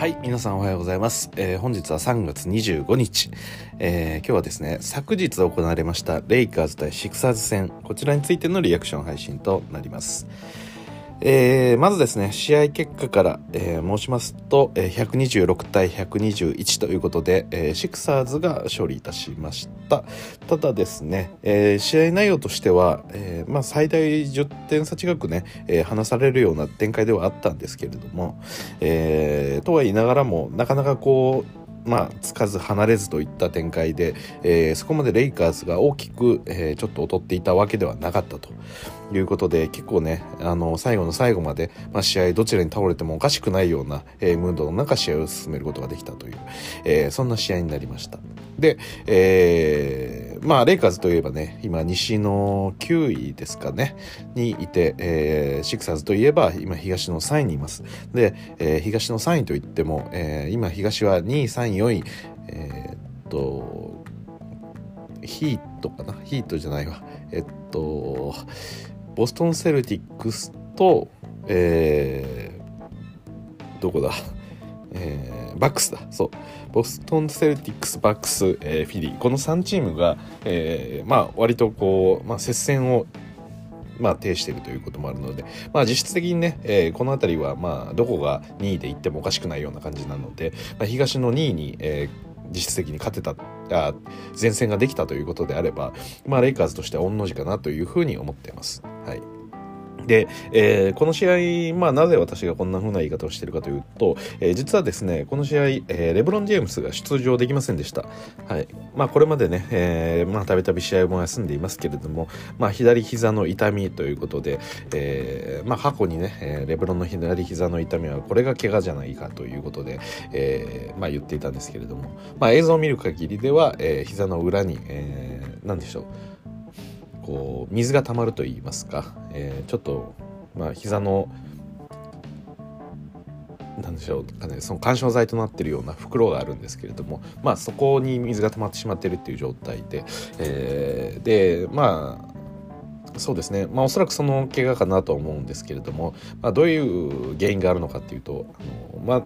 はい、皆さんおはようございます。えー本日は3月25日、えー今日はですね、昨日行われましたレイカーズ対シクサーズ戦、こちらについてのリアクション配信となります。えーまずですね、試合結果から、えー申しますと、えー126対121ということで、えーシクサーズが勝利いたしました。ただですね、えー試合内容としては、えーまあ、最大10点差近くね、えー離されるような展開ではあったんですけれども、えーとは言いながらもなかなかこうまあ、つかず離れずといった展開で、えーそこまでレイカーズが大きく、えーちょっと劣っていたわけではなかったということで結構ねあの最後の最後まで、まあ、試合どちらに倒れてもおかしくないような、えームードの中試合を進めることができたという、えーそんな試合になりました。で、えーまあレイカーズといえばね今西の9位ですかねにいて、えーシクサーズといえば今東の3位にいます。で、えー東の3位といっても、えー今東は2位3位4位えーっとヒートかな？ヒートじゃないわ。えっとボストン・セルティックスとえーどこだ？えーバックスだ。そう。ボストン・セルティックスバックス、えーフィリー。この3チームが、えーまあ割とこう、まあ、接戦をまあ、呈しているということもあるので、まあ、実質的にね、えーこの辺りは、まあ、どこが2位でいってもおかしくないような感じなので、まあ、東の2位に、えー実質的に勝てたあ前線ができたということであれば、まあ、レイカーズとしては御の字かなというふうに思っています。はい。で、えーこの試合、まあ、なぜ私がこんな風な言い方をしているかというと、えー実はですね、この試合、えーレブロン・ジェームスが出場できませんでした。はい。まあ、これまでね、えーまあ、たびたび試合も休んでいますけれども、まあ、左膝の痛みということで、えーまあ、過去にね、えーレブロンの左膝の痛みは、これが怪我じゃないかということで、えーまあ、言っていたんですけれども、まあ、映像を見る限りでは、えー膝の裏に、えー、なんでしょう、こう水が溜まると言いますか、えーちょっとまあ膝のなんでしょうかねその緩衝材となってるような袋があるんですけれどもまあそこに水が溜まってしまってるっていう状態で、えーでまあそうですね、まあ、おそらくその怪我かなとは思うんですけれども、まあ、どういう原因があるのかっていうとあの、まあ、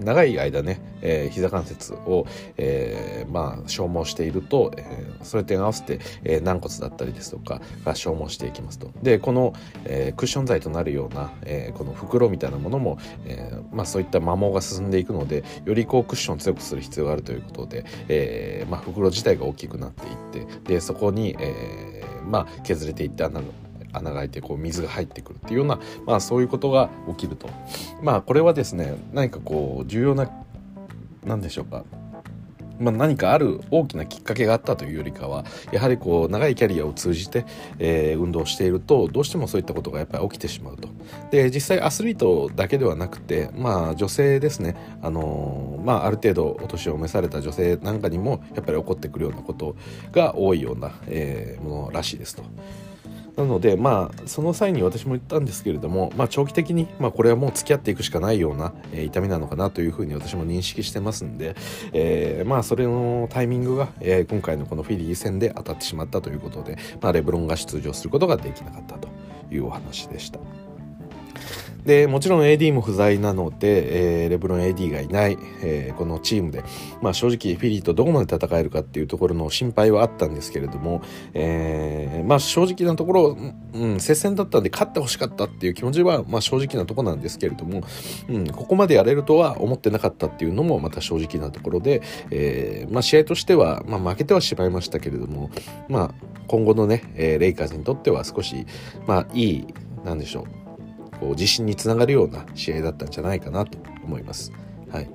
長い間ね、えー膝関節を、えーまあ、消耗していると、えーそれと合わせて、えー軟骨だったりですとかが消耗していきますと。でこの、えークッション材となるような、えーこの袋みたいなものも、えーまあ、そういった摩耗が進んでいくのでよりこうクッションを強くする必要があるということで、えーまあ、袋自体が大きくなっていってでそこに、えーまあ、削れていって穴が開いてこう水が入ってくるっていうような、まあ、そういうことが起きると。まあこれはですね何かこう重要な何でしょうか、まあ、何かある大きなきっかけがあったというよりかはやはりこう長いキャリアを通じて、えー運動しているとどうしてもそういったことがやっぱり起きてしまうとで実際アスリートだけではなくてまあ女性ですねあのーまあある程度お年を召された女性なんかにもやっぱり起こってくるようなことが多いような、えーものらしいですと。なのでまあその際に私も言ったんですけれども、まあ、長期的に、まあ、これはもう付き合っていくしかないような、えー痛みなのかなというふうに私も認識してますんで、えーまあそれのタイミングが、えー今回のこのフィリー戦で当たってしまったということで、まあ、レブロンが出場することができなかったというお話でした。でもちろん AD も不在なので、えーレブロン AD がいない、えーこのチームで、まあ、正直フィリーとどこまで戦えるかっていうところの心配はあったんですけれども、えーまあ、正直なところ、うん、接戦だったんで勝ってほしかったっていう気持ちは、まあ、正直なところなんですけれども、うん、ここまでやれるとは思ってなかったっていうのもまた正直なところで、えーまあ、試合としては、まあ、負けてはしまいましたけれども、まあ、今後のね、えーレイカーズにとっては少し、まあ、いいなんでしょうこう自信につながるような試合だったんじゃないかなと思います。はい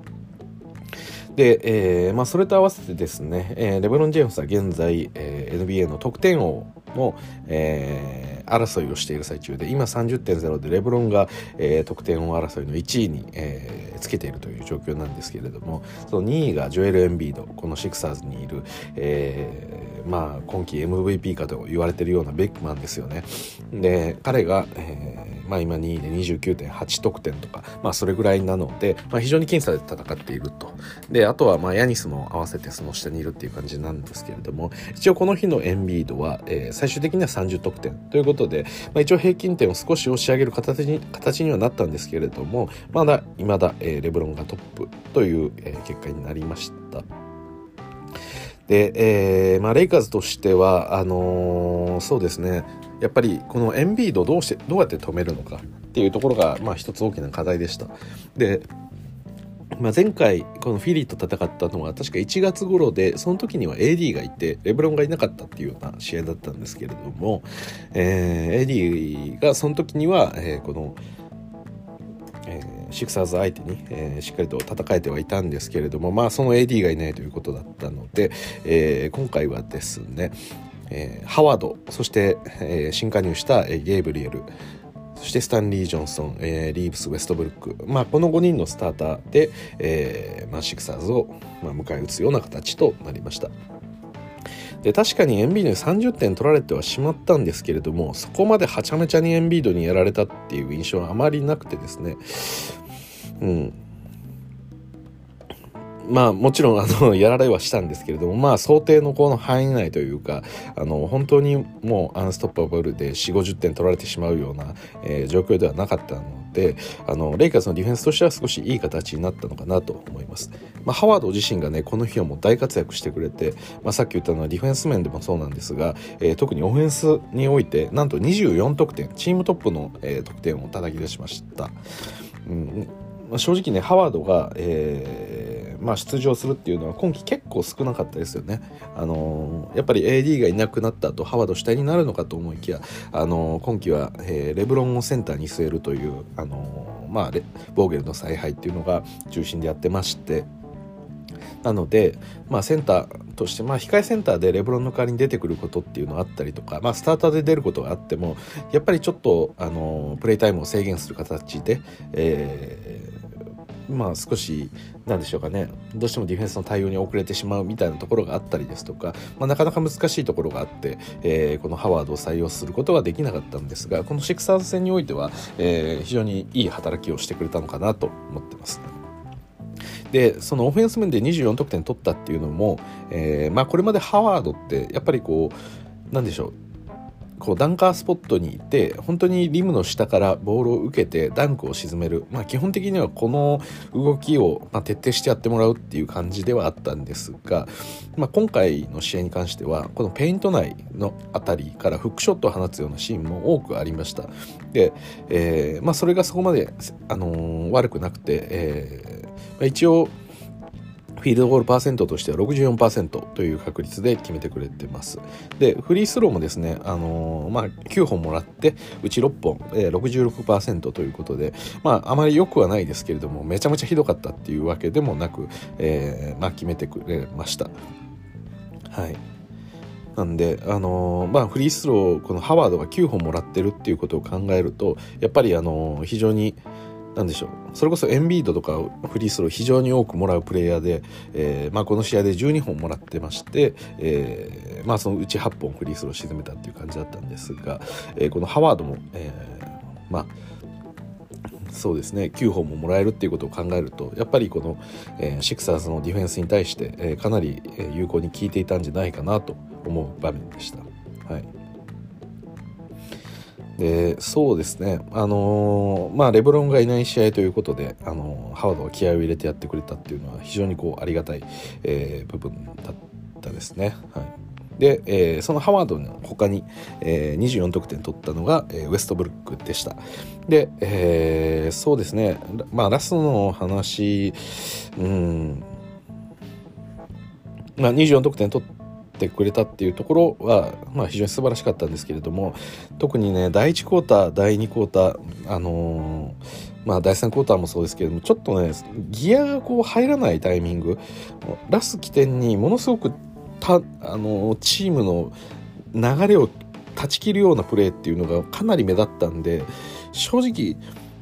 で、えーまあ、それと合わせてですね、えーレブロン・ジェームスは現在、えー NBA の得点王の、えー争いをしている最中で今30.0でレブロンが、えー得点王争いの1位に、えーつけているという状況なんですけれどもその2位がジョエル・エンビードこのシクサーズにいる、えーまあ、今季 MVP かと言われているようなベックマンですよね。で彼が、えーまあ、今2位で29.8得点とか、まあ、それぐらいなので、まあ、非常に僅差で戦っているとであとはまあヤニスも合わせてその下にいるっていう感じなんですけれども一応この日のエンビードは、えー、最終的には30得点ということで、まあ、一応平均点を少し押し上げる形に形にはなったんですけれどもまだ未だ、えー、レブロンがトップという、えー、結果になりました。で、えーまあ、レイカーズとしてはあのー、そうですねやっぱりこのエンビードをどうしてどうやって止めるのかっていうところが、まあ、一つ大きな課題でした。でまあ、前回このフィリーと戦ったのは確か1月頃でその時には AD がいてレブロンがいなかったっていうような試合だったんですけれども、えー、AD がその時には、えー、この、シクサーズ相手に、えー、しっかりと戦えてはいたんですけれどもまあその AD がいないということだったので、えー、今回はですね、えー、ハワードそして、えー、新加入した、えー、ゲイブリエルそしてスタンリー・ジョンソン、えー、リーブス・ウェストブルック、まあ、この5人のスターターで、えーまあ、シクサーズを、まあ、迎え撃つような形となりました。で確かにエンビードに30点取られてはしまったんですけれどもそこまではちゃめちゃにエンビードにやられたっていう印象はあまりなくてですねうん。まあもちろんあの やられはしたんですけれどもまあ想定のこの範囲内というかあの本当にもうアンストッパブルで4 5 0点取られてしまうような、えー、状況ではなかったのであのレイカーズのディフェンスとしては少しいい形になったのかなと思います、まあ、ハワード自身がねこの日はもう大活躍してくれて、まあ、さっき言ったのはディフェンス面でもそうなんですが、えー、特にオフェンスにおいてなんと24得点チームトップの、えー、得点を叩き出しました、うん。まあ、正直ねハワードが、えーまあ、出場するっていうのは今季結構少なかったですよね。あのー、やっぱり AD がいなくなった後ハワード主体になるのかと思いきや、あのー、今季は、えー、レブロンをセンターに据えるという、あのー、まあ、ボーゲルの采配っていうのが中心でやってまして。なので、まあ、センターとして、まあ、控えセンターでレブロンの代わりに出てくることっていうのがあったりとか、まあ、スターターで出ることがあってもやっぱりちょっとあのプレイタイムを制限する形で、えまあ少し何でしょうかねどうしてもディフェンスの対応に遅れてしまうみたいなところがあったりですとか、まあ、なかなか難しいところがあって、えー、このハワードを採用することができなかったんですがこのシクサーズ戦においては、えー、非常にいい働きをしてくれたのかなと思ってます。でそのオフェンス面で24得点取ったっていうのも、えーまあ、これまでハワードってやっぱりこうなんでしょうこうダンカースポットにいて本当にリムの下からボールを受けてダンクを沈める、まあ、基本的にはこの動きを、ま、徹底してやってもらうっていう感じではあったんですが、まあ、今回の試合に関してはこのペイント内の辺りからフックショットを放つようなシーンも多くありました。で、えーまあ、それがそこまで、あのー、悪くなくて、えーまあ、一応フィールドゴールパーセントとしては64%という確率で決めてくれてます。で、フリースローもですね、あのー、まあ、9本もらって、うち6本、えー、66%ということで、まあ、あまり良くはないですけれども、めちゃめちゃひどかったっていうわけでもなく、えー、まあ、決めてくれました。はい。なんで、あのー、まあ、フリースロー、このハワードが9本もらってるっていうことを考えると、やっぱり、あのー、非常に、なんでしょうそれこそエンビードとかフリースロー非常に多くもらうプレイヤーで、えーまあ、この試合で12本もらってまして、えーまあ、そのうち8本フリースロー沈めたっていう感じだったんですが、えー、このハワードも、えー、まあそうですね9本ももらえるっていうことを考えるとやっぱりこの、えー、シクサーズのディフェンスに対して、えー、かなり有効に効いていたんじゃないかなと思う場面でした。はいでそうですね、あのー、まあ、レブロンがいない試合ということで、あのー、ハワードが気合を入れてやってくれたっていうのは非常にこうありがたい、えー、部分だったですね。はいで、えー、そのハワードの他に、えー、24得点取ったのが、えー、ウエストブルックでした。で、えー、そうですね、まあ、ラストの話、うん、まあ、24得点取っってくれたっていうところは、まあ、非常に素晴らしかったんですけれども特にね第1クォーター第2クォーターあのー、まあ、第3クォーターもそうですけれどもちょっとねギアがこう入らないタイミングラス起点にものすごくた、あのー、チームの流れを断ち切るようなプレーっていうのがかなり目立ったんで正直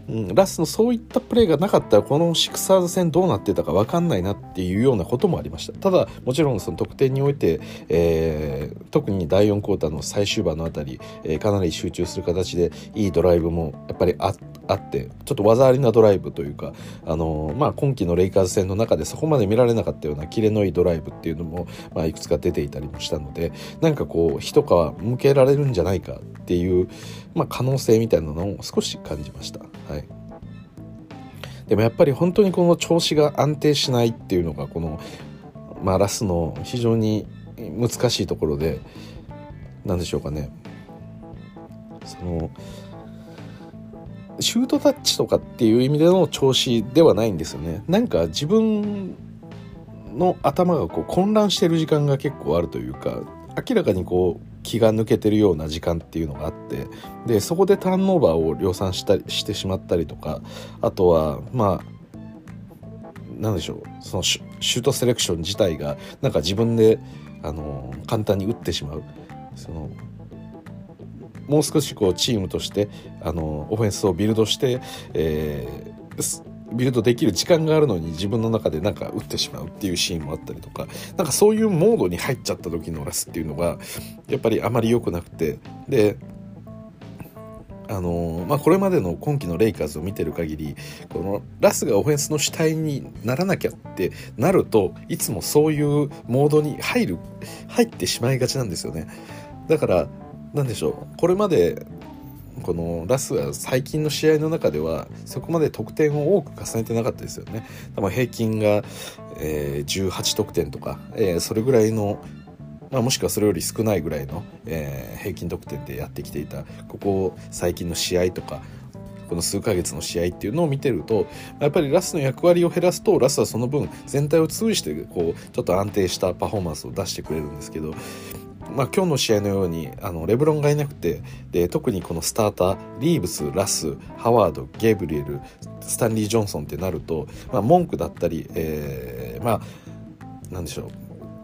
うん、ラスのそういったプレーがなかったらこのシクサーズ戦どうなってたか分かんないなっていうようなこともありましたただもちろんその得点において、えー、特に第4クォーターの最終盤のあたり、えー、かなり集中する形でいいドライブもやっぱりあってちょっと技ありなドライブというか、あのー、まあ、今季のレイカーズ戦の中でそこまで見られなかったようなキレのいいドライブっていうのも、まあ、いくつか出ていたりもしたのでなんかこう一皮向けられるんじゃないかっていう、まあ、可能性みたいなのを少し感じました。はい。でもやっぱり本当にこの調子が安定しないっていうのがこの、まあ、ラスの非常に難しいところで何でしょうかね。そのシュートタッチとかっていう意味での調子ではないんですよね。なんか自分の頭がこう混乱してる時間が結構あるというか明らかにこう気が抜けてるような時間っていうのがあってでそこでターンオーバーを量産したりしてしまったりとかあとはまあ何でしょうそのシュートセレクション自体がなんか自分であの簡単に打ってしまう。そのもう少しこうチームとしてあのオフェンスをビルドして、えー、ビルドできる時間があるのに自分の中でなんか打ってしまうっていうシーンもあったりとかなんかそういうモードに入っちゃった時のラスっていうのがやっぱりあまり良くなくてであのまあ、これまでの今季のレイカーズを見てる限りこのラスがオフェンスの主体にならなきゃってなるといつもそういうモードに入る入ってしまいがちなんですよね。だから何でしょうこれまでこのラスは最近の試合の中ではそこまで得点を多く重ねてなかったですよね。平均が、えー、18得点とか、えー、それぐらいのまあ、もしくはそれより少ないぐらいの、えー、平均得点でやってきていたここ最近の試合とかこの数ヶ月の試合っていうのを見てるとやっぱりラスの役割を減らすとラスはその分全体を通じてこうちょっと安定したパフォーマンスを出してくれるんですけどまあ、今日の試合のようにあのレブロンがいなくてで特にこのスターターリーブスラスハワードゲブリエルスタンリー・ジョンソンってなると、まあ、文句だったり、えー、まあなんでしょ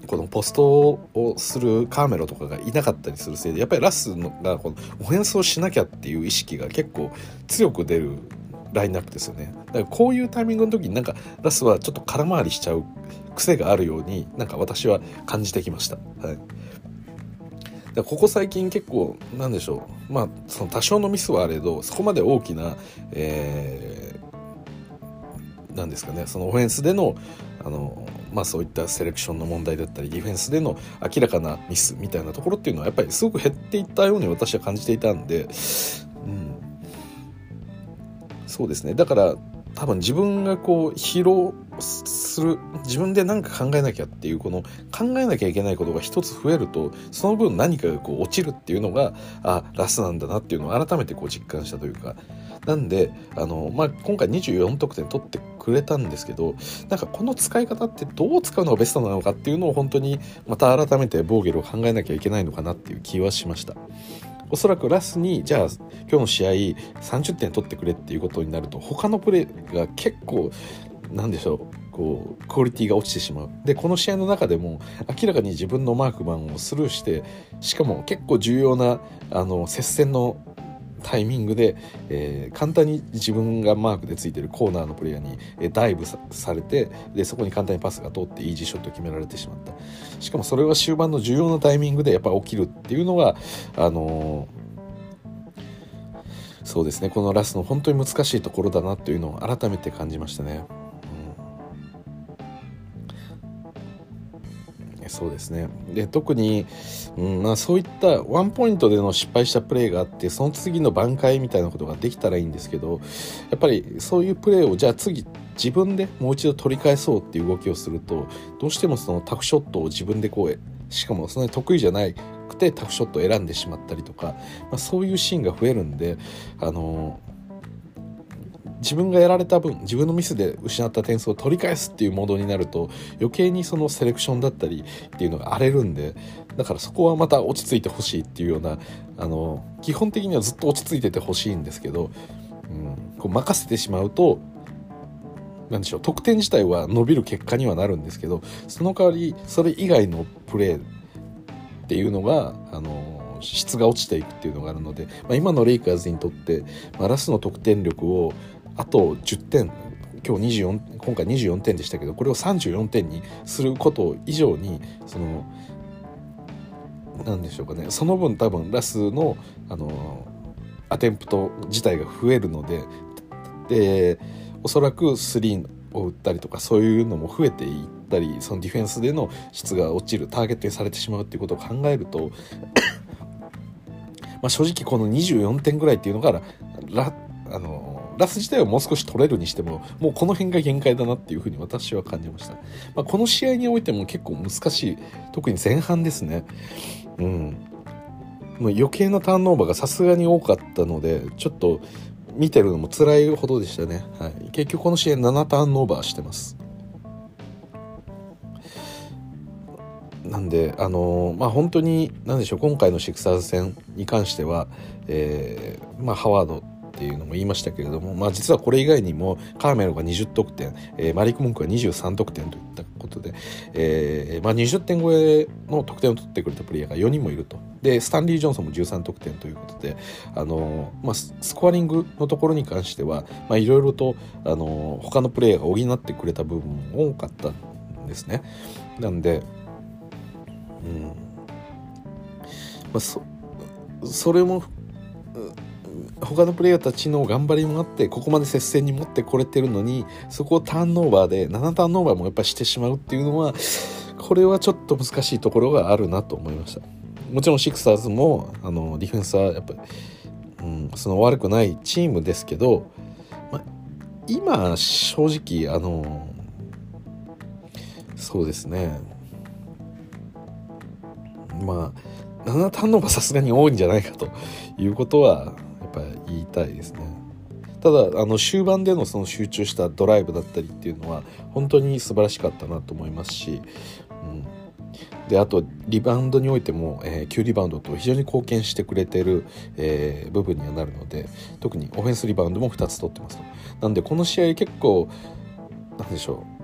うこのポストをするカーメロとかがいなかったりするせいでやっぱりラスがこのオフェンスをしなきゃっていう意識が結構強く出るラインナップですよねだからこういうタイミングの時になんかラスはちょっと空回りしちゃう癖があるようになんか私は感じてきました。はいここ最近結構なんでしょう。まあその多少のミスはあれどそこまで大きな、えー、なんですかね。そのオフェンスでのあのまあそういったセレクションの問題だったりディフェンスでの明らかなミスみたいなところっていうのはやっぱりすごく減っていったように私は感じていたんで、うん、そうですね。だから多分自分がこう疲労する自分で何か考えなきゃっていうこの考えなきゃいけないことが一つ増えるとその分何かがこう落ちるっていうのがあラスなんだなっていうのを改めてこう実感したというかなんであの、まあ、今回24得点取ってくれたんですけどなんかこの使い方ってどう使うのがベストなのかっていうのを本当にまた改めてボーゲルを考えなきゃいけないのかなっていう気はしました。おそらくラスにじゃあ今日の試合30点取ってくれっていうことになると他のプレーが結構なんでしょうこうクオリティが落ちてしまう。でこの試合の中でも明らかに自分のマークマンをスルーしてしかも結構重要なあの接戦のタイミングで、えー、簡単に自分がマークでついてるコーナーのプレイヤーに、えー、ダイブされてでそこに簡単にパスが通ってイージーショットを決められてしまったしかもそれは終盤の重要なタイミングでやっぱ起きるっていうのがあのー、そうですねこのラスの本当に難しいところだなというのを改めて感じましたね。そうですね。で特に、うんまあ、そういったワンポイントでの失敗したプレーがあってその次の挽回みたいなことができたらいいんですけどやっぱりそういうプレーをじゃあ次自分でもう一度取り返そうっていう動きをするとどうしてもそのタフショットを自分でこうしかもそんなに得意じゃないくてタフショットを選んでしまったりとか、まあ、そういうシーンが増えるんであの自分がやられた分自分のミスで失った点数を取り返すっていうモードになると余計にそのセレクションだったりっていうのが荒れるんでだからそこはまた落ち着いてほしいっていうようなあの基本的にはずっと落ち着いててほしいんですけど、うん、こう任せてしまうと何でしょう得点自体は伸びる結果にはなるんですけどその代わりそれ以外のプレーっていうのがあの質が落ちていくっていうのがあるので、まあ、今のレイカーズにとって、まあ、ラスの得点力をあと10点今日24今回24点でしたけどこれを34点にすること以上にその何でしょうかね。その分多分ラスのあのアテンプト自体が増えるのででおそらくスリーを打ったりとかそういうのも増えていったりそのディフェンスでの質が落ちるターゲットにされてしまうっていうことを考えるとま正直この24点ぐらいっていうのがラあのラス自体はもう少し取れるにしてももうこの辺が限界だなっていうふうに私は感じました、まあ、この試合においても結構難しい特に前半ですね。うん。もう余計なターンオーバーがさすがに多かったのでちょっと見てるのも辛いほどでしたね、はい、結局この試合7ターンオーバーしてます。なんであのー、まあ本当に何でしょう今回のシクサーズ戦に関しては、えー、まあハワードっていうのも言いましたけれども、まあ、実はこれ以外にもカーメルが20得点、えー、マリック・モンクが23得点といったことで、えーまあ、20点超えの得点を取ってくれたプレイヤーが4人もいるとでスタンリー・ジョンソンも13得点ということで、あのまあ、スコアリングのところに関してはいろいろと、あの、他のプレイヤーが補ってくれた部分も多かったんですね。なんで、うんまあ、そそれも他のプレイヤーたちの頑張りもあってここまで接戦に持ってこれてるのにそこをターンオーバーで7ターンオーバーもやっぱしてしまうっていうのはこれはちょっと難しいところがあるなと思いました。もちろんシクサーズもあのディフェンスはやっぱ、うん、その悪くないチームですけど、ま今正直あのそうですね。まあ7ターンオーバーさすがに多いんじゃないかということはぱ言いたいですね。ただあの終盤でのその集中したドライブだったりっていうのは本当に素晴らしかったなと思いますし、うん、であとリバウンドにおいても、えー、9リバウンドと非常に貢献してくれてる、えー、部分にはなるので特にオフェンスリバウンドも2つ取ってますと。なんでこの試合結構なんでしょう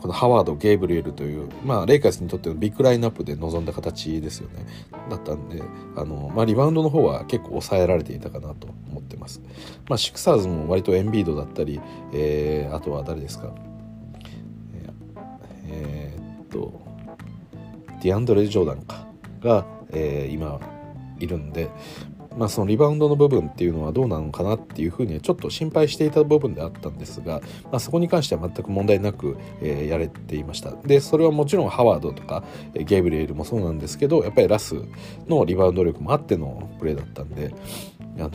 このハワード、ゲイブリエルという、まあ、レイカーズにとってのビッグラインナップで臨んだ形ですよね。だったんで、あの、まあ、リバウンドの方は結構抑えられていたかなと思ってます。まあ、シクサーズも割とエンビードだったり、えー、あとは誰ですか？えー、っと、ディアンドレ・ジョーダンかが、えー、今いるんで、まあ、そのリバウンドの部分っていうのはどうなのかなっていうふうにちょっと心配していた部分であったんですが、まあ、そこに関しては全く問題なく、えー、やれていました。でそれはもちろんハワードとかゲイブリエルもそうなんですけどやっぱりラスのリバウンド力もあってのプレーだったんであの、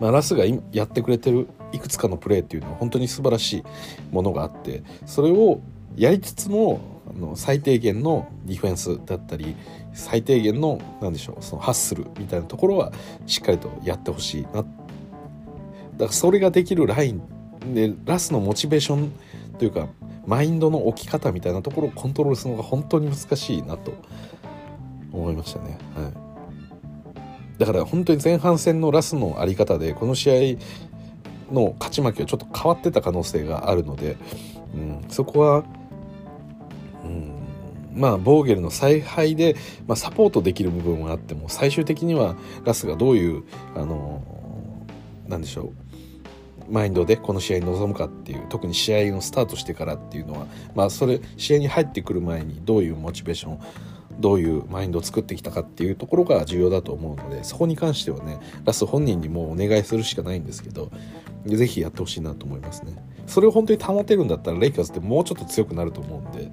まあ、ラスがやってくれてるいくつかのプレーっていうのは本当に素晴らしいものがあってそれをやりつつもあの最低限のディフェンスだったり最低限の何でしょうそのハッスルみたいなところはしっかりとやってほしいなだからそれができるラインでラスのモチベーションというかマインドの置き方みたいなところをコントロールするのが本当に難しいなと思いましたね。はいだから本当に前半戦のラスのあり方でこの試合の勝ち負けはちょっと変わってた可能性があるので、うん、そこはまあ、ボーゲルの采配で、まあ、サポートできる部分はあっても最終的にはラスがどういうあのなんでしょうマインドでこの試合に臨むかっていう特に試合のスタートしてからっていうのは、まあ、それ試合に入ってくる前にどういうモチベーションどういうマインドを作ってきたかっていうところが重要だと思うのでそこに関してはねラス本人にもお願いするしかないんですけどぜひやってほしいなと思いますね。それを本当に保てるんだったらレイカーズってもうちょっと強くなると思うんで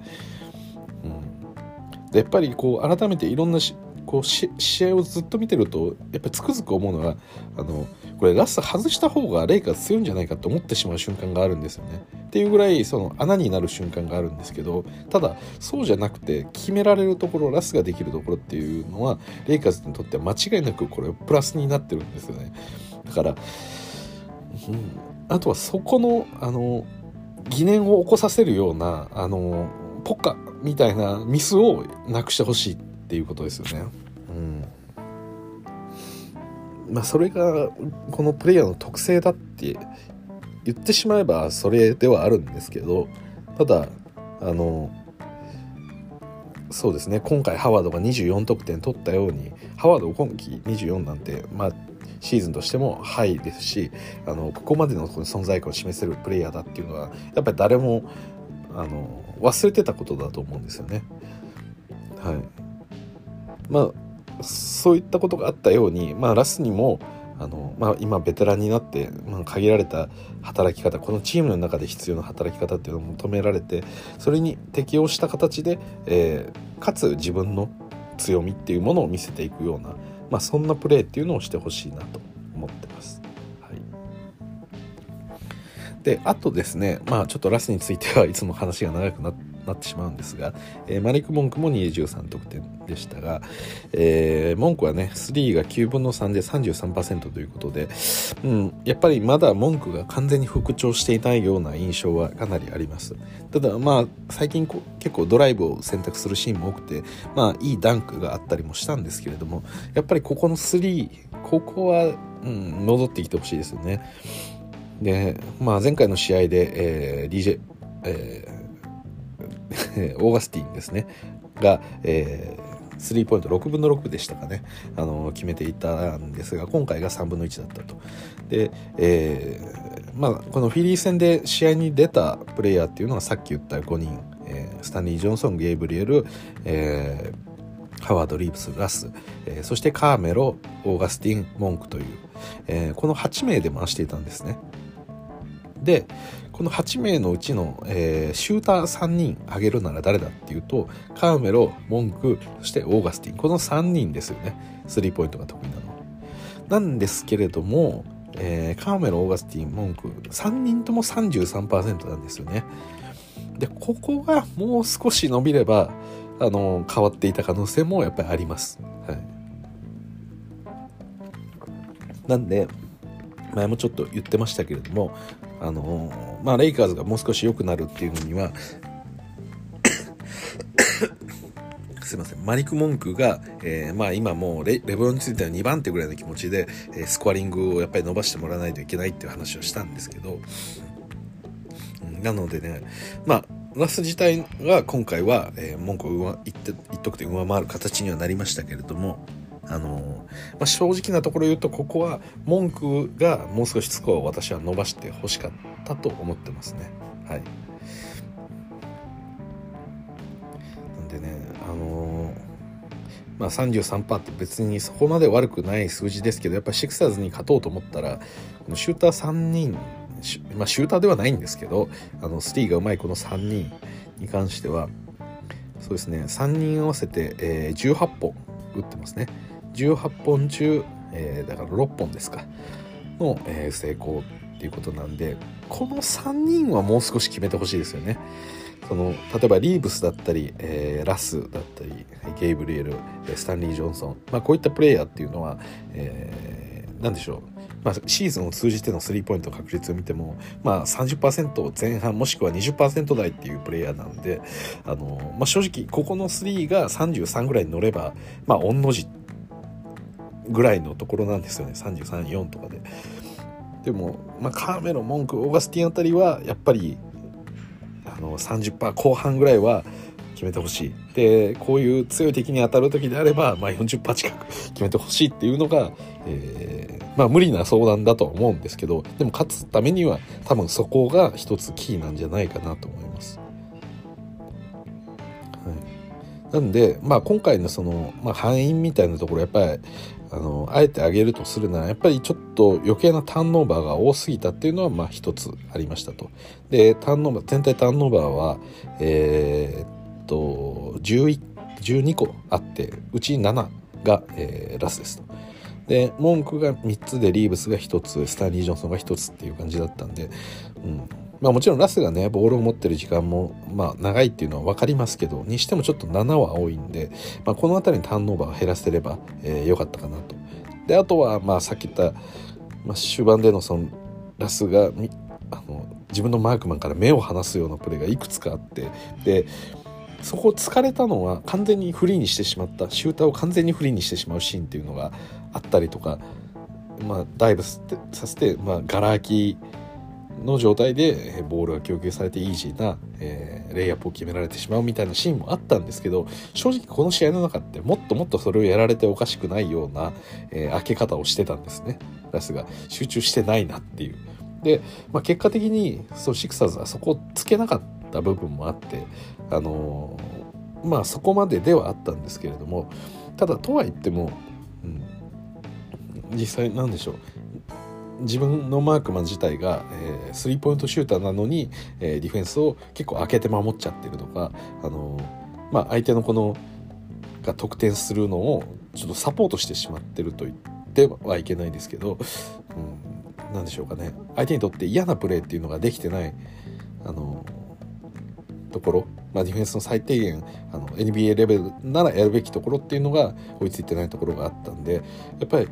やっぱりこう改めていろんなこう試合をずっと見てるとやっぱりつくづく思うのがあのこれラスト外した方がレイカーズ強いんじゃないかと思ってしまう瞬間があるんですよね。っていうぐらいその穴になる瞬間があるんですけどただそうじゃなくて決められるところラスができるところっていうのはレイカーズにとっては間違いなくこれプラスになってるんですよね。だから、うん、あとはそこのあの疑念を起こさせるようなあのポカみたいなミスをなくしてほしいっていうことですよね。うんまあ、それがこのプレイヤーの特性だって言ってしまえばそれではあるんですけどただあのそうですね今回ハワードが24得点取ったようにハワード今季24なんて、まあ、シーズンとしてもハイですしあのここまでの存在感を示せるプレイヤーだっていうのはやっぱり誰もあの忘れてたことだと思うんですよね。はい、まあそういったことがあったように、まあ、ラスにもあの、まあ、今ベテランになって、まあ、限られた働き方このチームの中で必要な働き方っていうのを求められてそれに適応した形で、えー、かつ自分の強みっていうものを見せていくような、まあ、そんなプレーっていうのをしてほしいなと思ってます。であとですねまあちょっとラスについてはいつも話が長くなって なってしまうんですが、えー、マリック・モンクも23得点でしたが、えー、モンクはね3が9分の3で33%ということで、うん、やっぱりまだモンクが完全に復調していないような印象はかなりあります。ただまあ最近結構ドライブを選択するシーンも多くてまあいいダンクがあったりもしたんですけれどもやっぱりここの3ここは、うん、戻ってきてほしいですよね。で、まあ、前回の試合で、えー、DJ、え オーガスティンですね。が、え、スリーポイント6分の6でしたかね、あの決めていたんですが今回が3分の1だったと。で、えーまあ、このフィリー戦で試合に出たプレイヤーっていうのはさっき言った5人、えー、スタンリー・ジョンソンゲイブリエル、えー、ハワード・リーブス・ラス、えー、そしてカーメロオーガスティン・モンクという、えー、この8名で回していたんですね。でこの8名のうちの、えー、シューター3人挙げるなら誰だっていうとカーメロモンクそしてオーガスティン。この3人ですよね。スリーポイントが得意なのなんですけれども、えー、カーメロオーガスティンモンク3人とも33%なんですよね。でここがもう少し伸びればあの変わっていた可能性もやっぱりあります、はい、なんで前もちょっと言ってましたけれどもあのまあ、レイカーズがもう少し良くなるっていうのには すいません。マリク・モンクが、えー、まあ、今もうレレブロンについては2番手ぐらいの気持ちで、えー、スコアリングをやっぱり伸ばしてもらわないといけないっていう話をしたんですけど、うん、なのでねまあラス自体が今回は、えー、文句を言って言っとくて上回る形にはなりましたけれども。あのまあ、正直なところ言うとここは文句がもう少しスコアを私は伸ばしてほしかったと思ってますね。はい、なんでねあのまあ、33%って別にそこまで悪くない数字ですけどやっぱりシクサーズに勝とうと思ったらこのシューター3人まあ、シューターではないんですけどあのスティーがうまいこの3人に関してはそうですね3人合わせて、えー、18本打ってますね。18本中、えー、だから6本ですか。の、えー、成功っていうことなんでこの3人はもう少し決めてほしいですよね。その例えばリーブスだったり、えー、ラスだったりゲイブリエルスタンリー・ジョンソン、まあ、こういったプレイヤーっていうのは、えー、何でしょう、まあ、シーズンを通じてのスリーポイント確率を見ても、まあ30%、前半もしくは20%台っていうプレイヤーなんであの、まあ、正直ここの3が33ぐらいに乗ればまあ御の字ぐらいのところなんですよね。334とかで。でも、まあ、カーメロ文句オーガスティンあたりはやっぱりあの30%後半ぐらいは決めてほしい。でこういう強い敵に当たる時であれば、まあ、40%近く 決めてほしいっていうのが、えー、まあ無理な相談だとは思うんですけどでも勝つためには多分そこが一つキーなんじゃないかなと思います。はい、なんで、まあ、今回のその、まあ、敗因みたいなところやっぱりあのあえてあげるとするならやっぱりちょっと余計なターンオーバーが多すぎたっていうのはまあ一つありましたと。でターンオーバー全体ターンオーバーはえー、っと12個あってうち7が、えー、ラスですと。で文句が3つでリーブスが1つスターリー・ジョンソンが1つっていう感じだったんで、うんまあ、もちろんラスがねボールを持ってる時間も、まあ、長いっていうのは分かりますけどにしてもちょっと7は多いんで、まあ、この辺りにターンオーバーを減らせれば、えー、よかったかなと。であとは、まあ、さっき言った、まあ、終盤でのそのラスがあの自分のマークマンから目を離すようなプレーがいくつかあってでそこを疲れたのは完全にフリーにしてしまったシューターを完全にフリーにしてしまうシーンっていうのがあったりとか、まあ、ダイブさせて、まあ、ガラ空きの状態でボールが供給されてイージーな、えー、レイアップを決められてしまうみたいなシーンもあったんですけど正直この試合の中ってもっともっとそれをやられておかしくないような、えー、開け方をしてたんですねラスが集中してないなっていう。で、まあ、結果的にそうシクサーズはそこをつけなかった部分もあってあのー、まあそこまでではあったんですけれどもただとは言っても、うん、実際なんでしょう自分のマークマン自体が、え、スリーポイントシューターなのに、えー、ディフェンスを結構開けて守っちゃってるとか、あのー、まあ、相手のこのが得点するのをちょっとサポートしてしまってると言ってはいけないですけど、うん、なんでしょうかね。相手にとって嫌なプレーっていうのができてない、あのところ、まあ、ディフェンスの最低限あの NBA レベルならやるべきところっていうのが追いついてないところがあったんでやっぱり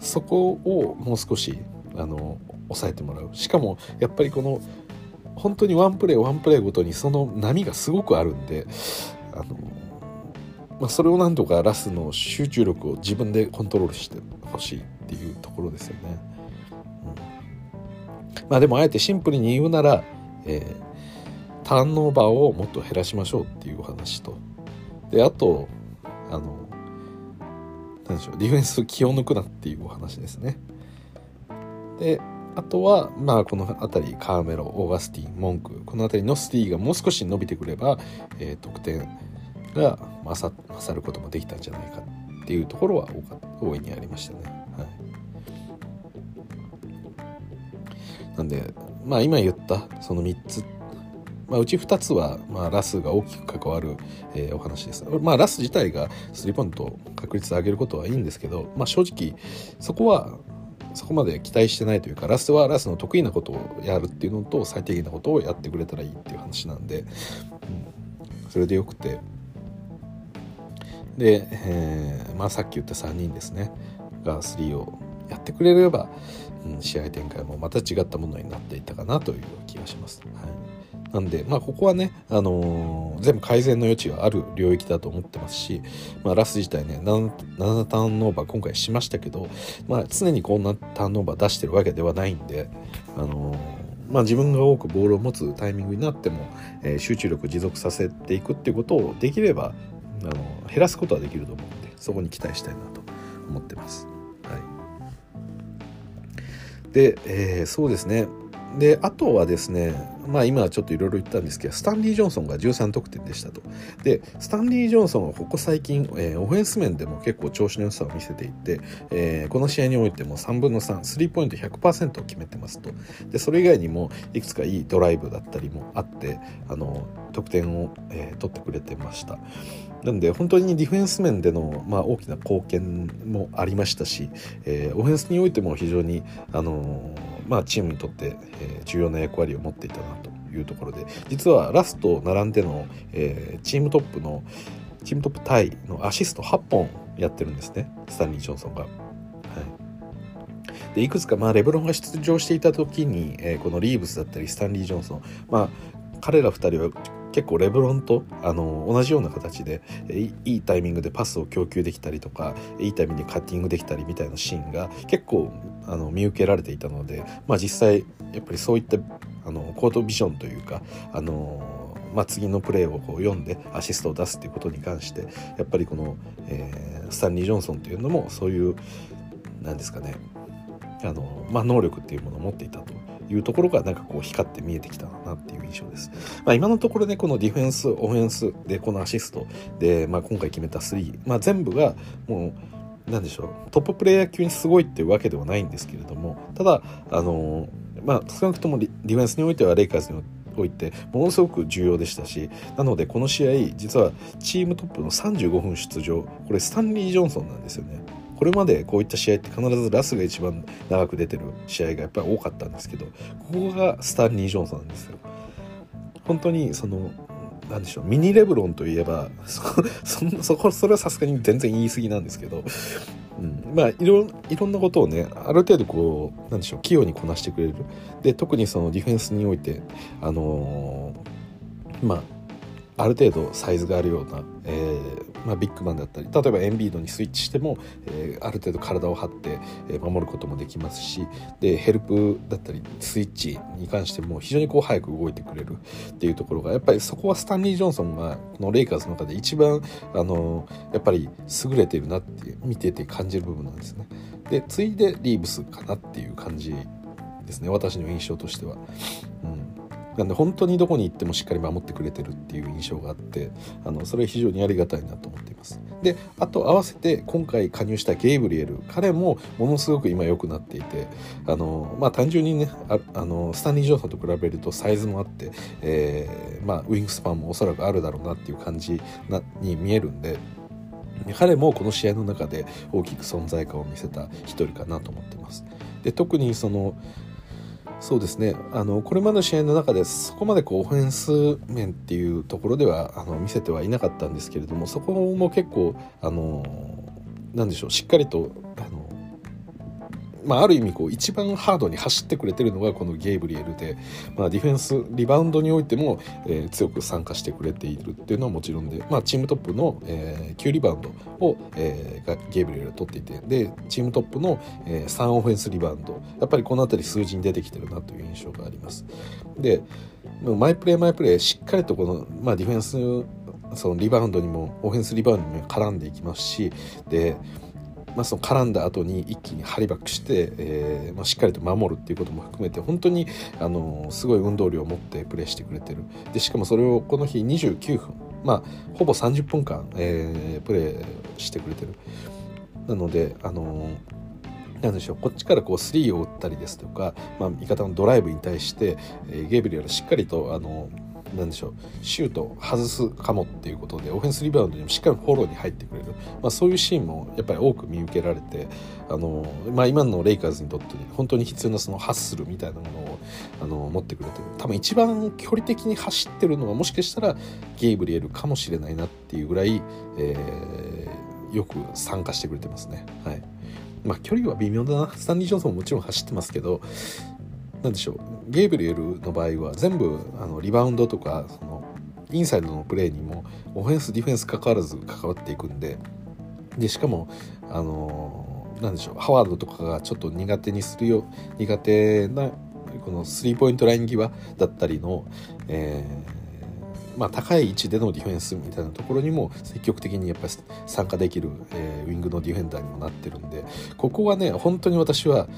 そこをもう少しあの抑えてもらうしかもやっぱりこの本当にワンプレーワンプレーごとにその波がすごくあるんであの、まあ、それをなんとかラスの集中力を自分でコントロールしてほしいっていうところですよね。まあでもあえてシンプルに言うなら、えー、ターンオーバーをもっと減らしましょうっていうお話とであとあの何でしょうディフェンス気を抜くなっていうお話ですね。であとは、まあ、この辺りカーメロオーガスティンモンクこの辺りのスティがもう少し伸びてくれば、えー、得点が勝勝ることもできたんじゃないかっていうところは大いにありましたね。はい、なんで、まあ、今言ったその3つまあ、うち2つは、まあ、ラスが大きく関わる、えー、お話です。まあ、ラス自体がスリーポイント確率上げることはいいんですけど、まあ、正直そこはそこまで期待してないというかラスはラスの得意なことをやるっていうのと最低限なことをやってくれたらいいっていう話なんで、うん、それでよくて。で、えー、まあ、さっき言った3人ですね。が3をやってくれれば、うん、試合展開もまた違ったものになっていたかなという気がします。はい。なんで、まあ、ここはね、あのー、全部改善の余地がある領域だと思ってますし、まあ、ラス自体ね 7, ターンオーバー今回しましたけど、まあ、常にこんなターンオーバー出してるわけではないんで、あのー、まあ、自分が多くボールを持つタイミングになっても、えー、集中力を持続させていくっていうことをできれば、あの減らすことはできると思うのでそこに期待したいなと思ってます。はい、で、えー、そうですねであとはですねまあ今ちょっといろいろ言ったんですけどスタンリー・ジョンソンが13得点でしたと。でスタンリー・ジョンソンはここ最近、えー、オフェンス面でも結構調子の良さを見せていて、えー、この試合においても3分の3スリーポイント100%を決めてますと。でそれ以外にもいくつかいいドライブだったりもあってあの得点を、えー、取ってくれてました。なので本当にディフェンス面での、まあ、大きな貢献もありましたし、えー、オフェンスにおいても非常にあのーまあ、チームにとって、え、重要な役割を持っていたなというところで実はラスト並んでの、え、チームトップのチームトップタイのアシスト8本やってるんですね。スタンリー・ジョンソンが。はい、でいくつか、まあ、レブロンが出場していた時に、えー、このリーブスだったりスタンリー・ジョンソン、まあ、彼ら2人は結構レブロンとあの同じような形でいいタイミングでパスを供給できたりとかいいタイミングでカッティングできたりみたいなシーンが結構あの見受けられていたので、まあ、実際やっぱりそういったあのコートビジョンというかあのまあ、次のプレーをこう読んでアシストを出すっていうことに関してやっぱりこの、えー、スタンリー・ジョンソンというのもそういうなんですかねあの、まあ、能力っていうものを持っていたと。いうところがなんかこう光って見えてきたなっていう印象です。まあ、今のところねこのディフェンスオフェンスでこのアシストで、まあ、今回決めた3、まあ、全部がもうなんでしょうトッププレイヤー級にすごいっていうわけではないんですけれどもただあのまあ少なくともディフェンスにおいてはレイカーズにおいてものすごく重要でしたしなのでこの試合実はチームトップの35分出場これスタンリー・ジョンソンなんですよね。これまでこういった試合って必ずラスが一番長く出てる試合がやっぱり多かったんですけどここがスタンリー・ジョンソンなんですよ。本当にそのなんでしょうミニレブロンといえばそそそこそれはさすがに全然言い過ぎなんですけど、うん、まあいろいろんなことをねある程度こうなんでしょう器用にこなしてくれるで特にそのディフェンスにおいてあのー、まあある程度サイズがあるような、えー、まあ、ビッグマンだったり例えばエンビードにスイッチしても、えー、ある程度体を張って、守ることもできますしでヘルプだったりスイッチに関しても非常にこう早く動いてくれるっていうところがやっぱりそこはスタンリー・ジョンソンがこのレイカーズの中で一番あのやっぱり優れてるなって見てて感じる部分なんですね。で次いでリーブスかなっていう感じですね私の印象としては。うんなんで本当にどこに行ってもしっかり守ってくれてるっていう印象があってあのそれは非常にありがたいなと思っていますであと合わせて今回加入したゲイブリエル彼もものすごく今良くなっていてあのまあ単純にねああのスタンリー・ジョンソンと比べるとサイズもあって、えー、まあ、ウィングスパンもおそらくあるだろうなっていう感じなに見えるんで彼もこの試合の中で大きく存在感を見せた一人かなと思ってます。で特にそのそうですね。あのこれまでの試合の中でそこまでこうオフェンス面っていうところではあの見せてはいなかったんですけれどもそこも結構あのなんでしょうしっかりとあのまあ、ある意味こう一番ハードに走ってくれてるのがこのゲイブリエルで、まあ、ディフェンスリバウンドにおいても、えー、強く参加してくれているっていうのはもちろんで、まあ、チームトップの、えー、9リバウンドを、えー、がゲイブリエルが取っていてでチームトップの、えー、3オフェンスリバウンドやっぱりこの辺り数字に出てきてるなという印象があります。でマイプレーマイプレーしっかりとこの、まあ、ディフェンスそのリバウンドにもオフェンスリバウンドにも絡んでいきますしでまあ、その絡んだ後に一気にハリバックして、えーまあ、しっかりと守るっていうことも含めて本当にあのすごい運動量を持ってプレーしてくれてる。でしかもそれをこの日29分まあほぼ30分間、えー、プレーしてくれてる。なのであのなんでしょうこっちからこうスリーを打ったりですとか、まあ、味方のドライブに対して、えー、ゲイブリアルしっかりとあのなんでしょうシュートを外すかもっていうことでオフェンスリバウンドにもしっかりフォローに入ってくれる、まあ、そういうシーンもやっぱり多く見受けられてあの、まあ、今のレイカーズにとって本当に必要なそのハッスルみたいなものをあの持ってくれてる。多分一番距離的に走ってるのはもしかしたらゲイブリエルかもしれないなっていうぐらい、えー、よく参加してくれてますね。はい。まあ、距離は微妙だな。スタンリー・ジョンソンももちろん走ってますけど何でしょう。ゲイブリエルの場合は全部あのリバウンドとかそのインサイドのプレーにもオフェンスディフェンス関わらず関わっていくんで。でしかもあの何でしょう。ハワードとかがちょっと苦手にするよ苦手なこのスリーポイントライン際だったりの、えーまあ、高い位置でのディフェンスみたいなところにも積極的にやっぱり参加できる、えー、ウィングのディフェンダーにもなってるんでここはね本当に私は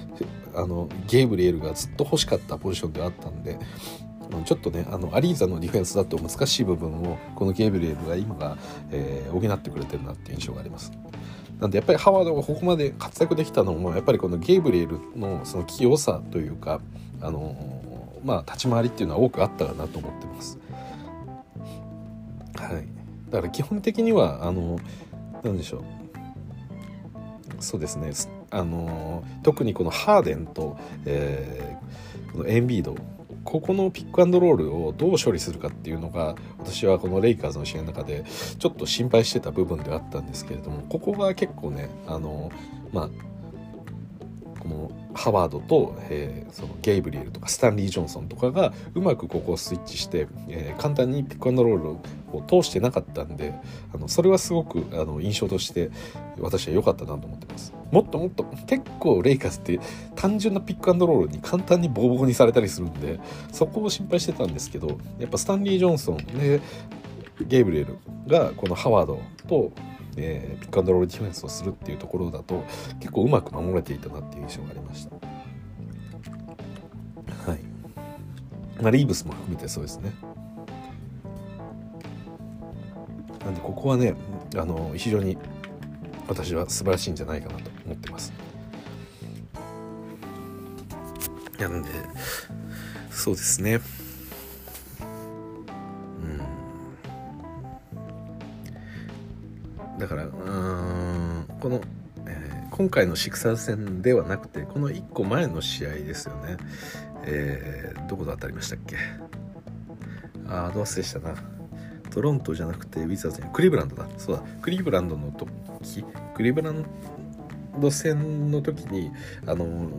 あのゲーブリエルがずっと欲しかったポジションであったんでちょっとねあのアリーザのディフェンスだと難しい部分をこのゲーブリエルが今が、えー、補ってくれてるなっていう印象があります。なんでやっぱりハワードがここまで活躍できたのもやっぱりこのゲーブリエルのその器用さというかあのまあ立ち回りっていうのは多くあったかなと思ってます。はい、だから基本的にはあの何でしょう。そうですね。あの特にこのハーデンと、えー、このエンビード。ここのピックアンドロールをどう処理するかっていうのが私はこのレイカーズの試合の中でちょっと心配してた部分ではあったんですけれどもここが結構ねあのまあのハワードと、えー、そのゲイブリエルとかスタンリー・ジョンソンとかがうまくここをスイッチして、えー、簡単にピックアンドロールを通してなかったんであのそれはすごくあの印象として私は良かったなと思ってます。もっともっと結構レイカーズって単純なピックアンドロールに簡単にボコボコにされたりするんでそこを心配してたんですけどやっぱスタンリー・ジョンソンでゲイブリエルがこのハワードとえー、ピックアンドロールディフェンスをするっていうところだと結構うまく守れていたなっていう印象がありました。はい。まあ、リーブスも含めてそうですね。なんでここはねあの非常に私は素晴らしいんじゃないかなと思ってます。なんでそうですね。だからうんこの、えー、今回のシクサー戦ではなくてこの1個前の試合ですよね、えー、どこで当たりましたっけ？ああどう忘れしたな。トロントじゃなくてウィザーズにクリーブランドだ。そうだ。クリーブランドの時クリーブランド戦の時にあの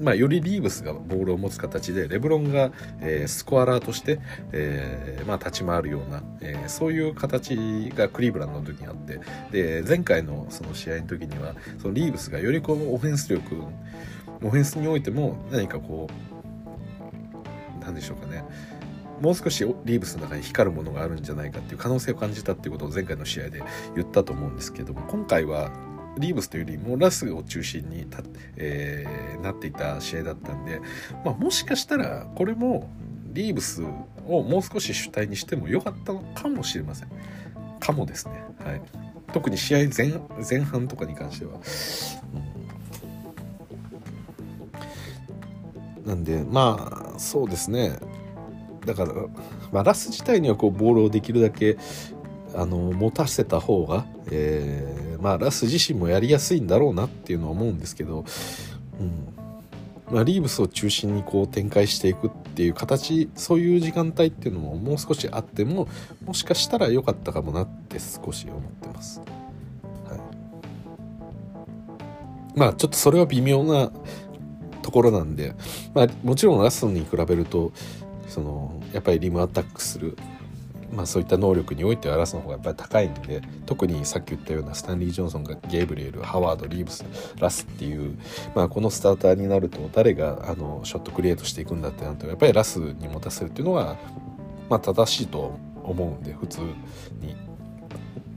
まあ、よりリーブスがボールを持つ形でレブロンが、えー、スコアラーとして、えーまあ、立ち回るような、えー、そういう形がクリーブランドの時にあってで前回のその試合の時にはそのリーブスがよりこうオフェンス力オフェンスにおいても何かこうなんでしょうかね。もう少しリーブスの中に光るものがあるんじゃないかっていう可能性を感じたっていうことを前回の試合で言ったと思うんですけども今回はリーブスというよりもラスを中心にた、えー、なっていた試合だったんで、まあ、もしかしたらこれもリーブスをもう少し主体にしても良かったのかもしれません。かもですね。はい、特に試合前前半とかに関しては。うん、なんでまあそうですねだから、まあ、ラス自体にはこうボールをできるだけあの持たせた方が、えー、まあ、ラス自身もやりやすいんだろうなっていうのは思うんですけど、うんまあ、リーブスを中心にこう展開していくっていう形そういう時間帯っていうのももう少しあってももしかしたら良かったかもなって少し思ってます。はい、まあちょっとそれは微妙なところなんで、まあ、もちろんラストに比べるとそのやっぱりリムアタックするまあ、そういった能力においてはラスの方がやっぱり高いんで特にさっき言ったようなスタンリー・ジョンソンがゲイブリエルハワードリーブスラスっていう、まあ、このスターターになると誰があのショットクリエイトしていくんだってなるとやっぱりラスに持たせるっていうのが、まあ、正しいと思うんで普通に。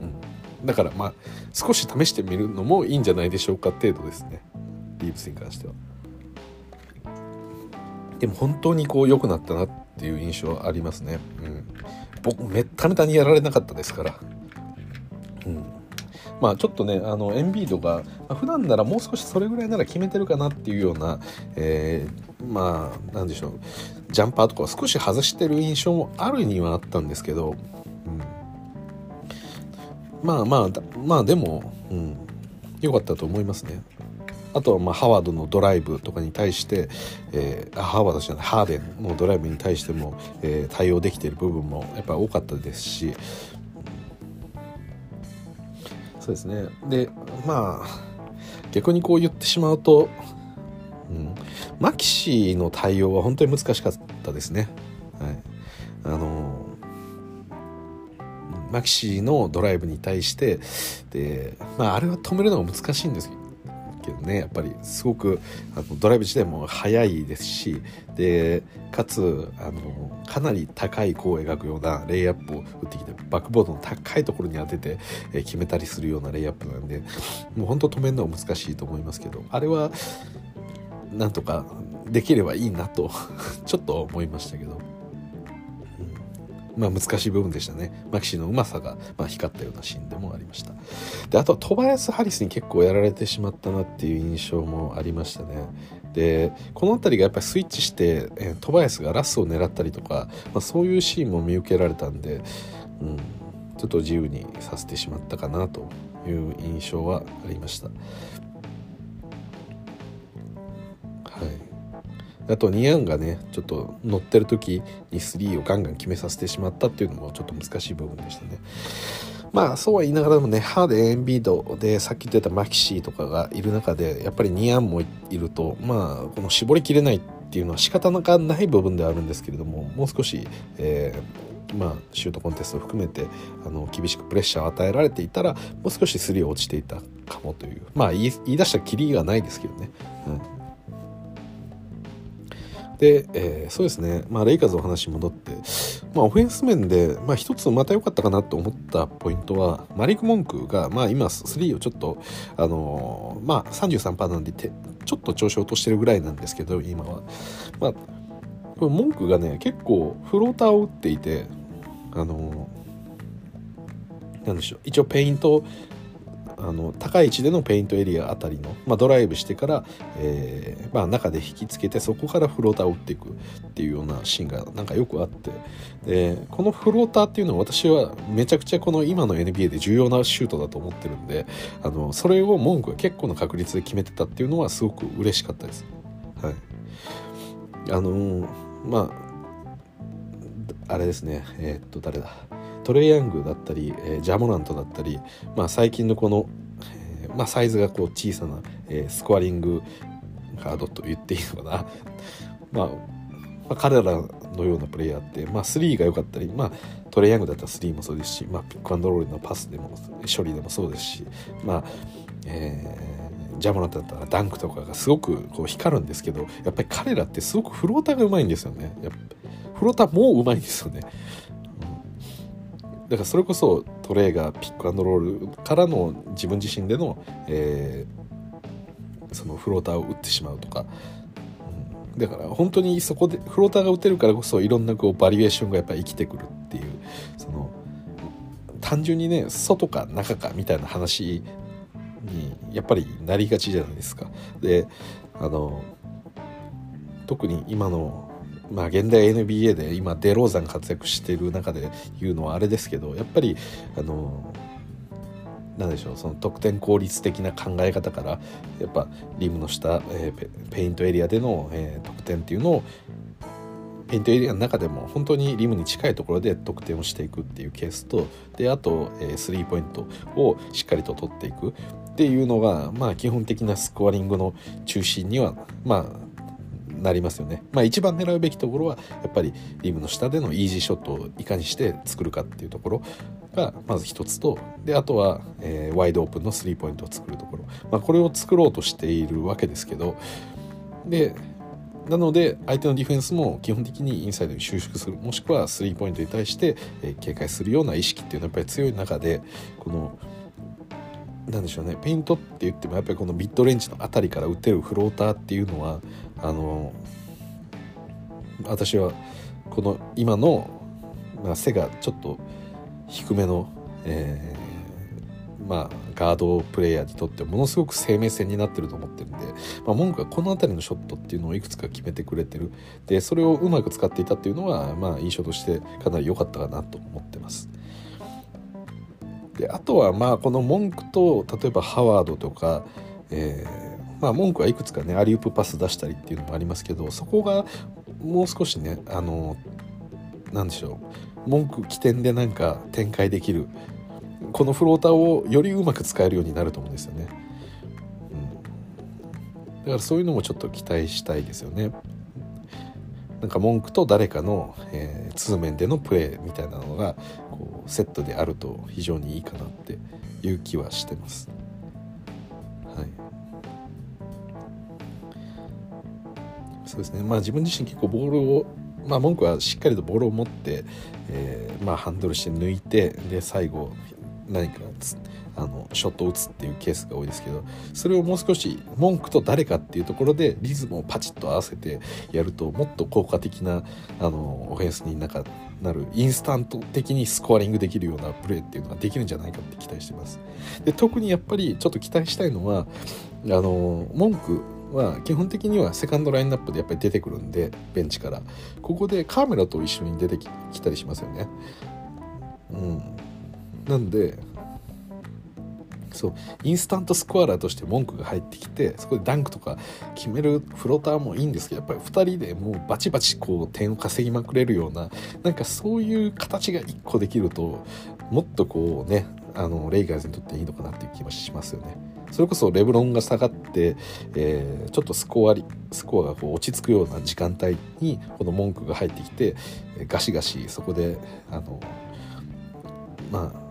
うん、だからまあ少し試してみるのもいいんじゃないでしょうか程度ですねリーブスに関しては。でも本当にこう良くなったなっていう印象はありますね。うん僕めっためたにやられなかったですから。うんまあ、ちょっとねあのエンビードが、まあ、普段ならもう少しそれぐらいなら決めてるかなっていうような、えー、まあなんでしょうジャンパーとかを少し外してる印象もあるにはあったんですけど、うん、まあまあまあでも、うん、良かったと思いますね。あとはまあハワードのドライブとかに対して、えー、ハワードじゃないハーデンのドライブに対しても、えー、対応できている部分もやっぱ多かったですし。そうですね。でまあ逆にこう言ってしまうと、うん、マキシの対応は本当に難しかったですね。はい、あのマキシのドライブに対してで、まあ、あれは止めるのが難しいんですけどねやっぱりすごくあのドライブ自体も速いですしでかつあのかなり高い弧を描くようなレイアップを打ってきてバックボードの高いところに当てて、え決めたりするようなレイアップなんでもう本当止めるのは難しいと思いますけどあれはなんとかできればいいなと ちょっと思いましたけど。まあ、難しい部分でしたね。マキシのうまさが、まあ、光ったようなシーンでもありました。で、あとはトバヤス・ハリスに結構やられてしまったなっていう印象もありましたね。で、この辺りがやっぱりスイッチして、えー、トバヤスがラスを狙ったりとか、まあ、そういうシーンも見受けられたんで、うん、ちょっと自由にさせてしまったかなという印象はありました。あとニアンがねちょっと乗ってる時に3をガンガン決めさせてしまったっていうのもちょっと難しい部分でしたね。まあそうは言いながらもねハーデンエンビードでさっき言ってたマキシーとかがいる中でやっぱりニアンもいるとまあこの絞りきれないっていうのは仕方なかない部分ではあるんですけれどももう少し、えー、まあ、シュートコンテストを含めてあの厳しくプレッシャーを与えられていたらもう少し3落ちていたかもというまあ言い出したきりがないですけどね。うんで、えー、そうですね、まあ、レイカーズの話に戻って、まあ、オフェンス面で、まあ、一つまた良かったかなと思ったポイントは、マリック・モンクが、まあ、今、3をちょっと、あのー、まあ、33%なんで、ちょっと調子を落としてるぐらいなんですけど、今は。まあ、これモンクがね、結構、フローターを打っていて、あのー、なんでしょう、一応、ペイント、あの高い位置でのペイントエリアあたりの、まあ、ドライブしてから、えーまあ、中で引きつけてそこからフローターを打っていくっていうようなシーンがなんかよくあって。でこのフローターっていうのは私はめちゃくちゃこの今の NBA で重要なシュートだと思ってるんであのそれを文句が結構な確率で決めてたっていうのはすごく嬉しかったです。はい、あのまああれですね。えー、っと誰だ？トレイヤングだったり、えー、ジャモラントだったり、まあ、最近のこの、えー、まあ、サイズがこう小さな、えー、スコアリングカードと言っていいのかな、まあ、まあ、彼らのようなプレイヤーって、まあ、3が良かったり、まあ、トレイヤングだったら3もそうですし、まあ、ピックアンドロールのパスでも処理でもそうですし、まあえー、ジャモランだったらダンクとかがすごくこう光るんですけどやっぱり彼らってすごくフローターがうまいんですよね。やっぱフローターもうまいんですよね、だからそれこそトレイがピックアンドロールからの自分自身での、えー、そのフローターを打ってしまうとかだから本当にそこでフローターが打てるからこそいろんなこうバリエーションがやっぱり生きてくるっていうその単純にね外か中かみたいな話にやっぱりなりがちじゃないですか。であの特に今のまあ現代 NBA で今デローザン活躍してる中で言うのはあれですけどやっぱりあの何でしょうその得点効率的な考え方からやっぱリムの下、えー、ペイントエリアでの、えー、得点っていうのをペイントエリアの中でも本当にリムに近いところで得点をしていくっていうケースとであと、えー、スリーポイントをしっかりと取っていくっていうのが、まあ、基本的なスコアリングの中心には、まあ、なりますよね。まあ一番狙うべきところはやっぱりリムの下でのイージーショットをいかにして作るかっていうところがまず一つとであとは、えー、ワイドオープンのスリーポイントを作るところ、まあ、これを作ろうとしているわけですけどでなので相手のディフェンスも基本的にインサイドに収縮するもしくはスリーポイントに対して、えー、警戒するような意識っていうのはやっぱり強い中でこのなんでしょうねペイントって言ってもやっぱりこのミッドレンジの辺りから打てるフローターっていうのはあの私はこの今の、まあ、背がちょっと低めの、えー、まあ、ガードプレーヤーにとってものすごく生命線になってると思ってるんで、まあ、文句はこの辺りのショットっていうのをいくつか決めてくれてるでそれをうまく使っていたっていうのは、まあ、印象としてかなり良かったかなと思ってます。であとはまあこの文句と例えばハワードとか、えー、まあ、文句はいくつかねアリウープパス出したりっていうのもありますけどそこがもう少しねあのなんでしょう文句起点でなんか展開できるこのフローターをよりうまく使えるようになると思うんですよね、うん、だからそういうのもちょっと期待したいですよね。なんか文句と誰かの、えー、通面でのプレーみたいなのがこうセットであると非常にいいかなっていう気はしてます。そうですねまあ自分自身結構ボールをまあ文句はしっかりとボールを持って、えー、まあハンドルして抜いてで最後何かあのショットを打つっていうケースが多いですけどそれをもう少し文句と誰かっていうところでリズムをパチッと合わせてやるともっと効果的なあのオフェンスになんかなるインスタント的にスコアリングできるようなプレーっていうのができるんじゃないかって期待してます。で特にやっぱりちょっと期待したいのはあの文句は基本的にはセカンドラインナップでやっぱり出てくるんでベンチからここでカーメラと一緒に出てきたりしますよね。うん、なんでそうインスタントスコアラーとして文句が入ってきてそこでダンクとか決めるフローターもいいんですけどやっぱり2人でもうバチバチこう点を稼ぎまくれるようななんかそういう形が1個できるともっとこうねあのレイガーズにとっていいのかなっていう気もしますよね。それこそレブロンが下がって、えー、ちょっとスコアスコアがこう落ち着くような時間帯にこの文句が入ってきてガシガシそこであのまあ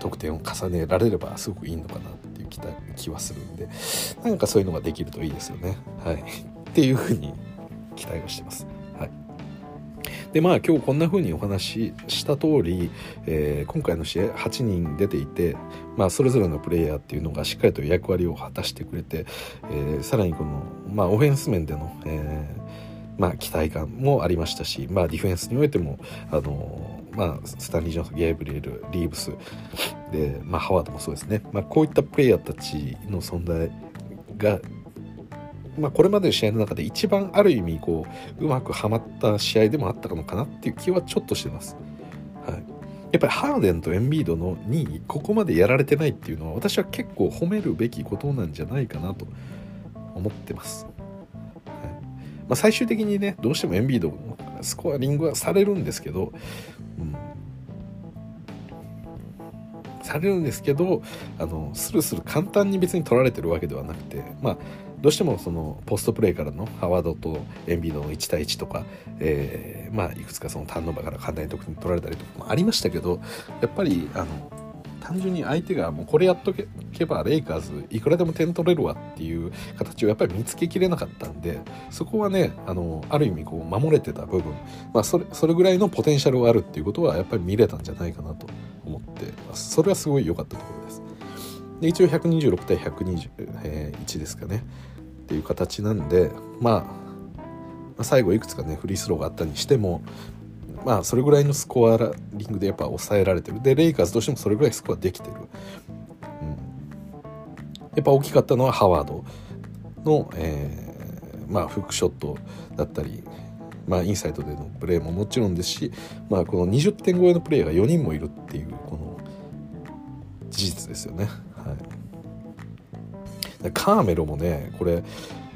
得点を重ねられればすごくいいのかなっていう気気はするんでなんかそういうのができるといいですよね。はい、っていうふうに期待をしてます。でまあ今日こんな風にお話しした通り、えー、今回の試合8人出ていて、まあ、それぞれのプレイヤーっていうのがしっかりと役割を果たしてくれて、えー、さらにこの、まあ、オフェンス面での、えーまあ、期待感もありましたし、まあ、ディフェンスにおいても、あのまあ、スタンリー・ジョンソンゲーブリエルリーブスで、まあ、ハワードもそうですね、まあ、こういったプレイヤーたちの存在が、まあ、これまでの試合の中で一番ある意味こううまくはまった試合でもあったのかなっていう気はちょっとしてます。はい、やっぱりハーデンとエンビードの2位ここまでやられてないっていうのは私は結構褒めるべきことなんじゃないかなと思ってます。はいまあ、最終的にねどうしてもエンビードスコアリングはされるんですけど、うん、されるんですけどあのスルスル簡単に別に取られてるわけではなくてまあどうしてもそのポストプレーからのハワードとエンビードの1対1とか、えー、まあいくつかそのターンオーバーから簡単に得点取られたりとかもありましたけどやっぱりあの単純に相手がもうこれやっとけばレイカーズいくらでも点取れるわっていう形をやっぱり見つけきれなかったんでそこはねあのある意味こう守れてた部分、まあ、それそれぐらいのポテンシャルがあるっていうことはやっぱり見れたんじゃないかなと思ってそれはすごい良かったところです。で一応126対121ですかね。っていう形なんでまあ最後いくつかねフリースローがあったにしてもまあそれぐらいのスコアリングでやっぱ抑えられてる。でレイカーズとしてもそれぐらいスコアできてる、うん、やっぱ大きかったのはハワードの、えー、まあフックショットだったりまあ、インサイドでのプレーももちろんですし、まあ、この20点超えのプレーが4人もいるっていうこの事実ですよね。で、カーメロもねこれ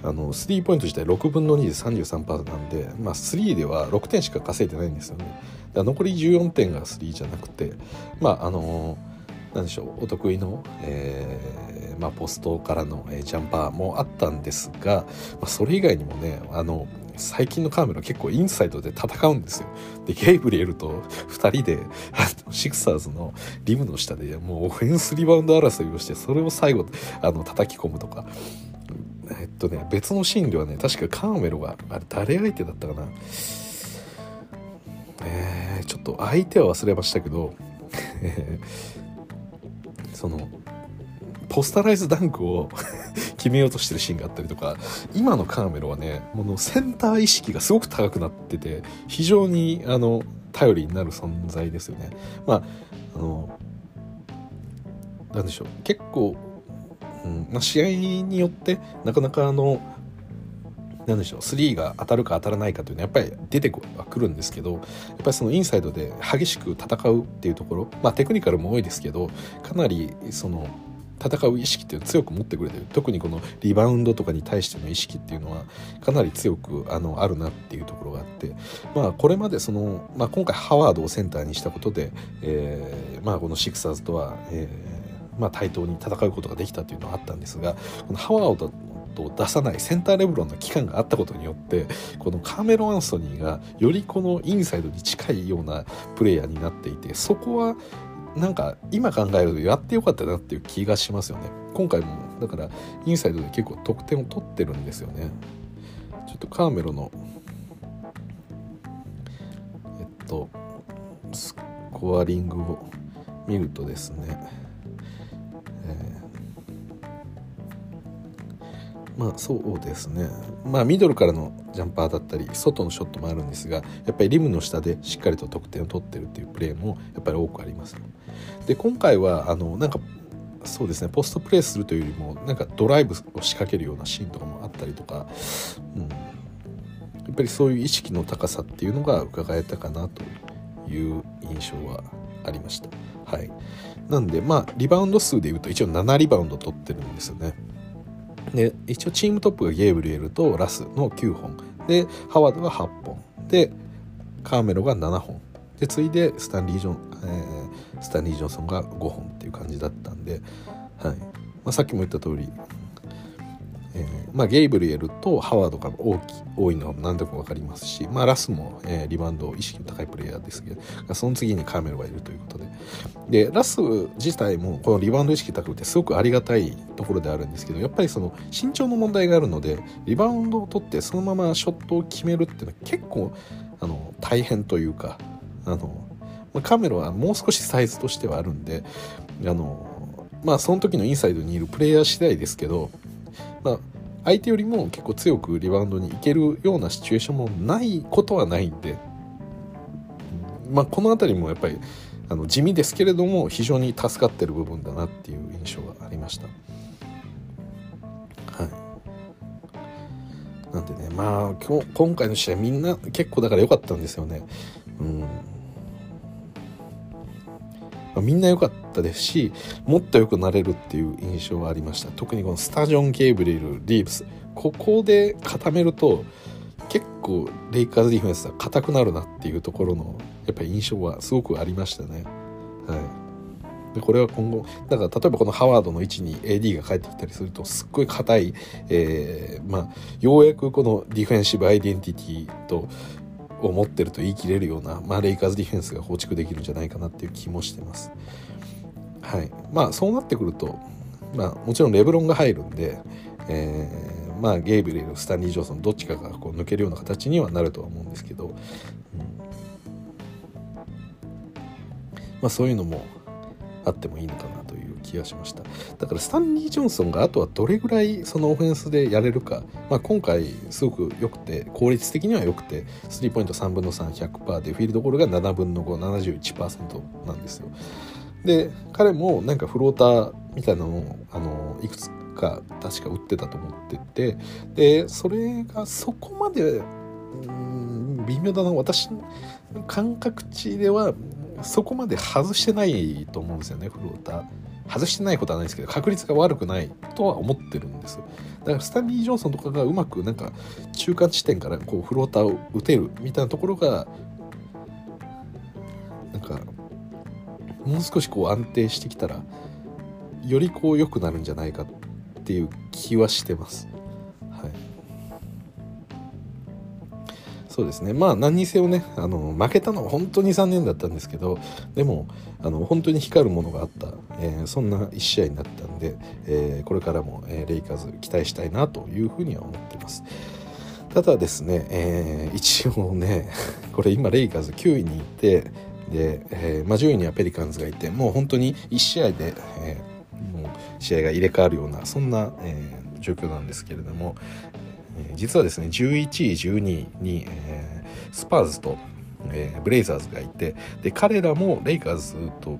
あのスリーポイント自体6分の2で33%なんで、まあ、3では6点しか稼いでないんですよね。だ残り14点が3じゃなくてまああの何でしょうお得意の、えーまあ、ポストからの、えー、ジャンパーもあったんですが、まあ、それ以外にもねあの最近のカーメラ結構インサイドで戦うんですよ。で、ゲイブリエルと2人で、シクサーズのリムの下でもうオフェンスリバウンド争いをして、それを最後、あの、叩き込むとか。えっとね、別のシーンではね、確かカーメロが、あれ誰相手だったかな。えー、ちょっと相手は忘れましたけど、その、ポスタライズダンクを 決めようとしてるシーンがあったりとか今のカーメロはねものセンター意識がすごく高くなってて非常にあの頼りになる存在ですよね。まああのなんでしょう結構、うんまあ、試合によってなかなかあのなんでしょう3が当たるか当たらないかというのはやっぱり出てはくるんですけどやっぱりそのインサイドで激しく戦うっていうところまあテクニカルも多いですけどかなりその戦う意識っていうのを強く持ってくれてる。特にこのリバウンドとかに対しての意識っていうのはかなり強くあのあるなっていうところがあって。まあこれまでその、まあ、今回ハワードをセンターにしたことで、えー、まあこのシクサーズとは、えーまあ、対等に戦うことができたというのはあったんですがこのハワードを出さないセンターレブロンの期間があったことによってこのカーメロ・アンソニーがよりこのインサイドに近いようなプレイヤーになっていてそこはなんか今考えるとやってよかったなっていう気がしますよね。今回もだからインサイドで結構得点を取ってるんですよね。ちょっとカーメロのえっとスコアリングを見るとですね、まあそうですね。まあミドルからのジャンパーだったり外のショットもあるんですがやっぱりリムの下でしっかりと得点を取ってるっていうプレーもやっぱり多くあります、で今回はあのなんかそうですね。ポストプレーするというよりもなんかドライブを仕掛けるようなシーンとかもあったりとか、うん、やっぱりそういう意識の高さっていうのが伺えたかなという印象はありました。はい、なんでまあリバウンド数でいうと一応7リバウンド取ってるんですよね。で一応チームトップがゲーブリエルとラスの9本。でハワードが8本。でカーメロが7本。で次いでスタンリー・ジョン、えー、スタンリー・ジョンソンが5本っていう感じだったんで、はい。まあ、さっきも言った通り、えーまあ、ゲイブリエルとハワードが大き多いのは何とか分かりますし、まあ、ラスも、えー、リバウンド意識の高いプレイヤーですけどその次にカーメロがいるということで。でラス自体もこのリバウンド意識高くてすごくありがたいところであるんですけどやっぱりその身長の問題があるのでリバウンドを取ってそのままショットを決めるっていうのは結構あの大変というかあのカメラはもう少しサイズとしてはあるんであのまあその時のインサイドにいるプレイヤー次第ですけど、まあ、相手よりも結構強くリバウンドにいけるようなシチュエーションもないことはないんで、まあ、この辺りもやっぱりあの地味ですけれども非常に助かってる部分だなっていう印象がありました。はいなんでねまあ今日今回の試合みんな結構だから良かったんですよね。うんまあ、みんな良かったですしもっと良くなれるっていう印象はありました。特にこのスタジョン・ゲーブリルリーブス。ここで固めると結構レイカーズディフェンスは硬くなるなっていうところのやっぱり印象はすごくありましたね。はい。でこれは今後だから例えばこのハワードの位置に AD が帰ってきたりするとすっごい硬い、えー、まあ、ようやくこのディフェンシブアイデンティティとを持ってると言い切れるような、まあ、レイカーズディフェンスが構築できるんじゃないかなっていう気もしてます。はい、まあそうなってくると、まあ、もちろんレブロンが入るんで、えー、まあ、ゲイブレルスタンリー・ジョーソンどっちかがこう抜けるような形にはなるとは思うんですけど、うんまあ、そういうのもあってもいいのかなという気がしました。だからスタンリー・ジョンソンがあとはどれぐらいそのオフェンスでやれるか、まあ、今回すごく良くて効率的には良くてスリーポイント3分の3100%でフィールドゴールが7分の571%なんですよ。で彼もなんかフローターみたいなのをあのいくつか確か打ってたと思っててでそれがそこまで微妙だな。私感覚値ではそこまで外してないと思うんですよねフローター。外してないことはないですけど確率が悪くないとは思ってるんです。だからスタンリー・ジョンソンとかがうまくなんか中間地点からこうフローターを打てるみたいなところがなんかもう少しこう安定してきたらよりこう良くなるんじゃないかっていう気はしてます。はい。そうですね。まあ何にせよねあの負けたのは本当に残念だったんですけどでもあの本当に光るものがあった、えー、そんな1試合になったんで、えー、これからも、え、レイカーズ期待したいなというふうには思ってます。ただですね、えー、一応ね これ今レイカーズ9位にいてで、えーまあ、10位にはペリカンズがいてもう本当に1試合で、えー、もう試合が入れ替わるようなそんな、えー、状況なんですけれども、え実はですね11位12位に、えー、スパーズと、えー、ブレイザーズがいてで彼らもレイカーズと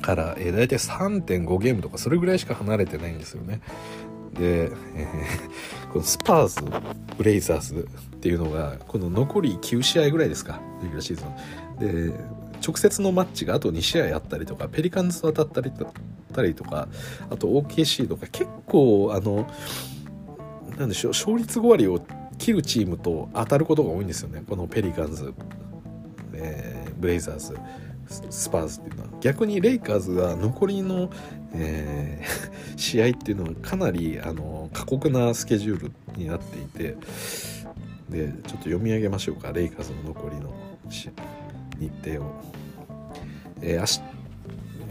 から、えー、大体3.5ゲームとかそれぐらいしか離れてないんですよね。で、えー、このスパーズブレイザーズっていうのがこの残り9試合ぐらいですかレギュラーシーズンで直接のマッチがあと2試合あったりとかペリカンズと当たったりたりとかあと OKC とか結構あのなんでしょう勝率5割を切るチームと当たることが多いんですよね。このペリカンズ、えー、ブレイザーズ。スパーズっていうのは。逆にレイカーズが残りの、えー、試合っていうのはかなりあの過酷なスケジュールになっていて。でちょっと読み上げましょうか。レイカーズの残りの日程を、えー、明日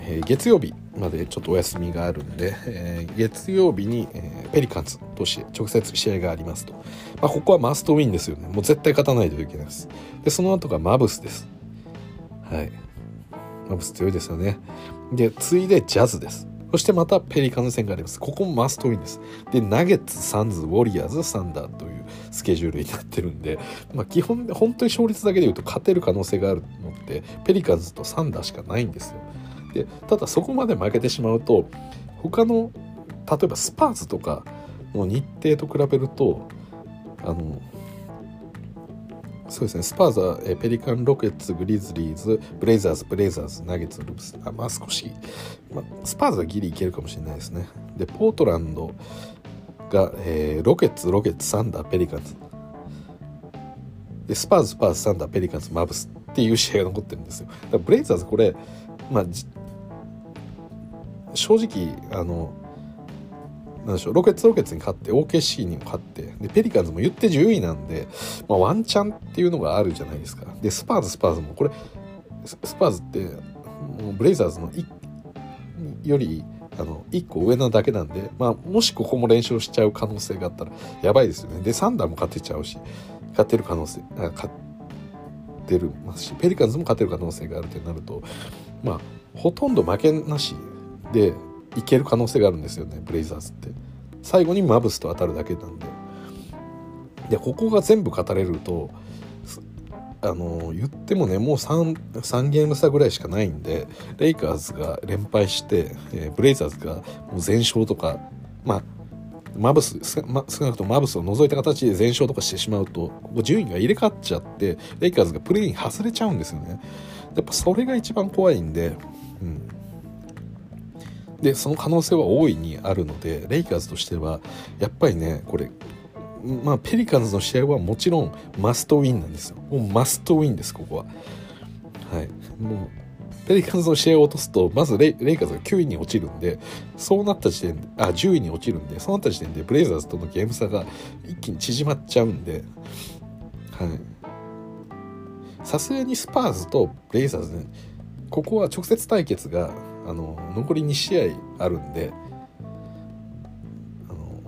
えー、月曜日までちょっとお休みがあるんで、えー、月曜日に、えー、ペリカンズとして直接試合がありますと、まあ、ここはマストウィンですよねもう絶対勝たないといけないですでその後がマブスですはいマブス強いですよねで次いでジャズですそしてまたペリカンズ戦があります。ここもマストウィンです。で、ナゲッツ、サンズ、ウォリアーズ、サンダーというスケジュールになってるんで、まあ、基本、本当に勝率だけで言うと勝てる可能性があるのって、ペリカンズとサンダーしかないんですよ。でただそこまで負けてしまうと他の例えばスパーズとかの日程と比べるとあのそうですね。スパーズはえペリカン・ロケッツグリズリーズブレイザーズブレイザーズナゲッツルブス。あまあ少し、まあ、スパーズはギリいけるかもしれないですね。でポートランドが、えー、ロケッツロケッツサンダーペリカンズ。でスパーズスパーズサンダーペリカンズマブス。っていう試合が残ってるんですよ。だからブレイザーズこれまあ正直あのなんでしょうロケッツロケッツに勝って OKC にも勝ってでペリカンズも行って10位なんで、まあ、ワンチャンっていうのがあるじゃないですか。でスパーズスパーズもこれスパーズってもうブレイザーズのよりあの1個上なだけなんで、まあ、もしここも連勝しちゃう可能性があったらやばいですよね。でサンダーも勝てちゃうし勝てる可能性あ勝てるますしペリカンズも勝てる可能性があるってなるとまあほとんど負けなしでいける可能性があるんですよねブレイザーズって。最後にマブスと当たるだけなんで。でここが全部勝たれるとあの言ってもねもう 3, 3ゲーム差ぐらいしかないんでレイカーズが連敗して、えー、ブレイザーズがもう全勝とかまあマブス、少なくともマブスを除いた形で全勝とかしてしまうとここ順位が入れ替わっちゃってレイカーズがプレーに外れちゃうんですよね。やっぱそれが一番怖いんで、うん、でその可能性は大いにあるのでレイカーズとしてはやっぱりねこれまあペリカンズの試合はもちろんマストウィンなんですよ。もうマストウィンですここは。はい。もうペリカンズの試合を落とすとまずレイレイカーズが9位に落ちるんでそうなった時点であ10位に落ちるんでそうなった時点でブレイザーズとのゲーム差が一気に縮まっちゃうんではい。さすがにスパーズとブレイザーズ、ね、ここは直接対決があの残り2試合あるんであの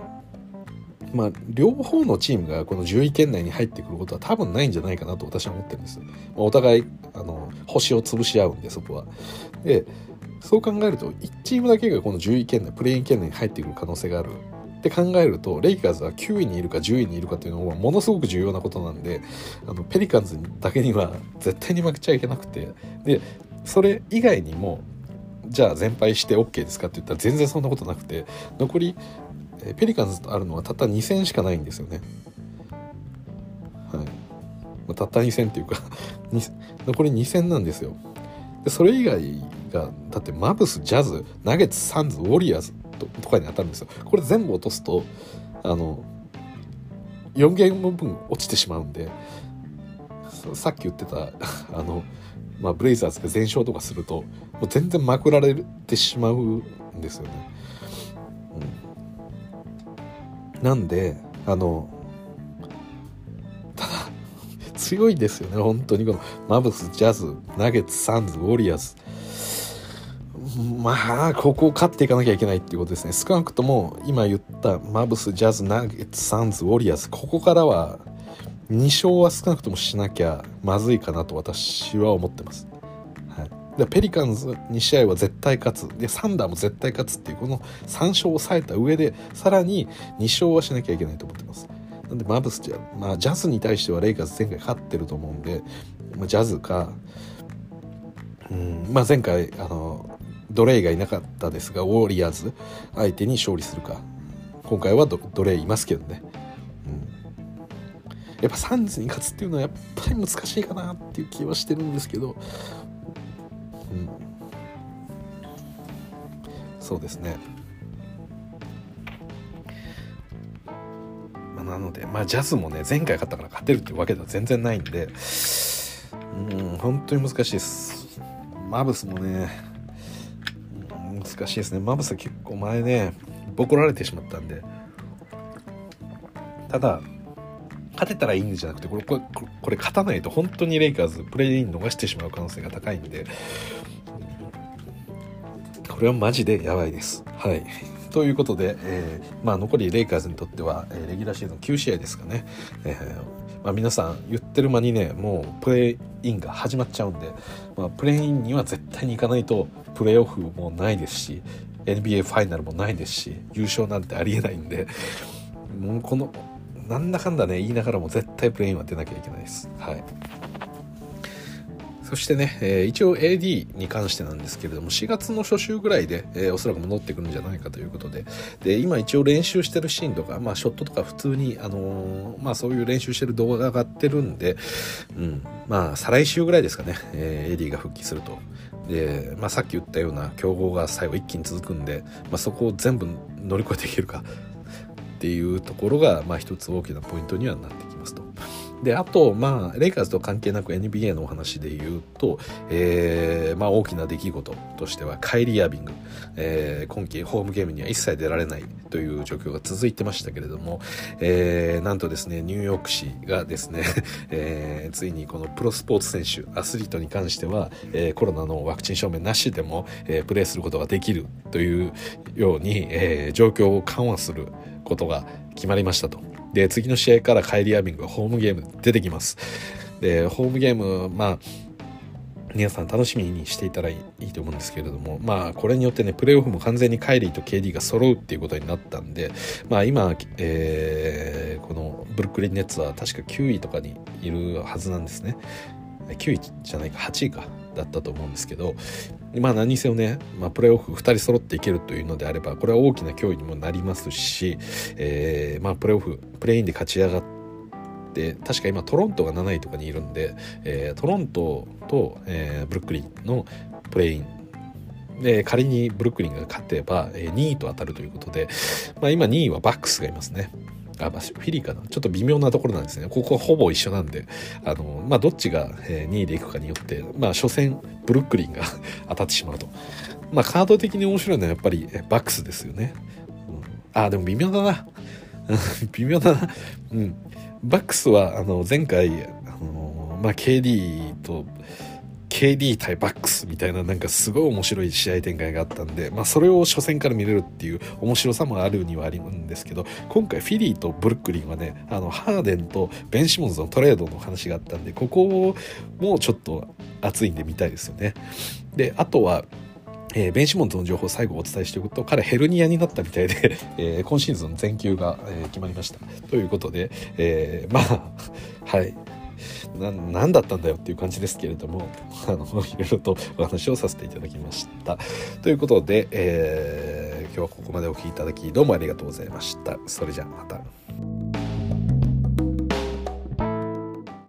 まあ、両方のチームがこの10位圏内に入ってくることは多分ないんじゃないかなと私は思ってるんです。まあ、お互いあの星を潰し合うんでそこは。でそう考えると1チームだけがこの10位圏内プレイン圏内に入ってくる可能性があるって考えるとレイカーズは9位にいるか10位にいるかっていうのはものすごく重要なことなんであのペリカンズだけには絶対に負けちゃいけなくてでそれ以外にもじゃあ全敗して OK ですかって言ったら全然そんなことなくて残りペリカンズとあるのはたった2戦しかないんですよね。はいまあ、たった2戦っていうか 残り2戦なんですよ。でそれ以外がだってマブスジャズナゲッツサンズウォリアーズととかに当たるんですよ。これ全部落とすとあの4ゲーム分落ちてしまうんでさっき言ってた あの、まあ、ブレイザーズが全勝とかするともう全然まくられてしまうんですよね。なんであのただ強いですよね。本当に。このマブスジャズナゲッツサンズウォリアーズ。まあここを勝っていかなきゃいけないっていうことですね。少なくとも今言ったマブスジャズナゲッツサンズウォリアーズ。ここからは2勝は少なくともしなきゃまずいかなと私は思ってます。ペリカンズ2試合は絶対勝つ。でサンダーも絶対勝つっていうこの3勝を抑えた上でさらに2勝はしなきゃいけないと思ってます。なんでマブスじゃ、まあ、ジャズに対してはレイカーズ前回勝ってると思うんで、まあ、ジャズかうんまあ前回あのドレイがいなかったですがウォーリアーズ相手に勝利するか。今回はドドレイいますけどね、うん、やっぱサンズに勝つっていうのはやっぱり難しいかなっていう気はしてるんですけどうん。そうですね。まあ、なのでまあジャズもね前回勝ったから勝てるってわけでは全然ないんでうん本当に難しいです。マブスもね難しいですね。マブスは結構前ねボコられてしまったんで。ただ勝てたらいいんじゃなくてこれこれこれ勝たないと本当にレイカーズプレイイン逃してしまう可能性が高いんでこれはマジでやばいです。はい。ということで、えー、まあ、残りレイカーズにとっては、え、レギュラーシーズン9試合ですかね。えー、まあ、皆さん言ってる間にね、もうプレイインが始まっちゃうんで、まあ、プレイインには絶対に行かないとプレーオフもないですし、NBA ファイナルもないですし、優勝なんてありえないんで、もうこの、なんだかんだね、言いながらも絶対プレインは出なきゃいけないです。はい。そしてね、えー、一応 AD に関してなんですけれども、4月の初週ぐらいで、えー、おそらく戻ってくるんじゃないかということで、で、今一応練習してるシーンとか、まあ、ショットとか普通に、あのー、まあ、そういう練習してる動画が上がってるんで、うん、まあ、再来週ぐらいですかね、えー、AD が復帰すると。で、まあ、さっき言ったような競合が最後一気に続くんで、まあ、そこを全部乗り越えていけるかっていうところが、まあ、一つ大きなポイントにはなってます。で、あと、まあ、レイカーズと関係なく NBA のお話で言うと、えー、まあ、大きな出来事としては、カイリー・アービング、えー、今季ホームゲームには一切出られないという状況が続いてましたけれども、えー、なんとですね、ニューヨーク市がですね、えー、ついにこのプロスポーツ選手、アスリートに関しては、えー、コロナのワクチン証明なしでも、えー、プレーすることができるというように、えー、状況を緩和することが決まりましたと。で、次の試合からカイリー・アービングがホームゲーム出てきます。で、ホームゲーム、まあ、皆さん楽しみにしていたらいいと思うんですけれども、まあ、これによってね、プレーオフも完全にカイリーと KD が揃うっていうことになったんで、まあ、今、えー、このブルックリン・ネッツは確か9位とかにいるはずなんですね。9位じゃないか、8位か。だったと思うんですけどまあ何せよね、まあ、プレーオフ2人揃っていけるというのであればこれは大きな脅威にもなりますし、えー、まあプレーオフプレーインで勝ち上がって確か今トロントが7位とかにいるんで、えー、トロントと、えー、ブルックリンのプレーインで仮にブルックリンが勝てば、えー、2位と当たるということで、まあ、今2位はバックスがいますね。あ、まあ、フィリーかな。ちょっと微妙なところなんですね。ここはほぼ一緒なんであの、まあ、どっちが2位でいくかによってまあ初戦ブルックリンが 当たってしまうと。まあカード的に面白いのはやっぱりバックスですよね、うん、あでも微妙だな。微妙だな。うん。バックスはあの前回あのまあ KD と KD 対バックスみたいななんかすごい面白い試合展開があったんで、まあ、それを初戦から見れるっていう面白さもあるにはあるんですけど今回フィリーとブルックリンはねあのハーデンとベン・シモンズのトレードの話があったんでここもちょっと熱いんで見たいですよね。であとはえー、ベンシモンズの情報を最後お伝えしておくと彼ヘルニアになったみたいで、えー、今シーズン全休が、えー、決まりましたということで、えまあはい何だったんだよっていう感じですけれどもあのいろいろとお話をさせていただきましたということで、えー、今日はここまでお聴きいただきどうもありがとうございましたそれじゃあまた。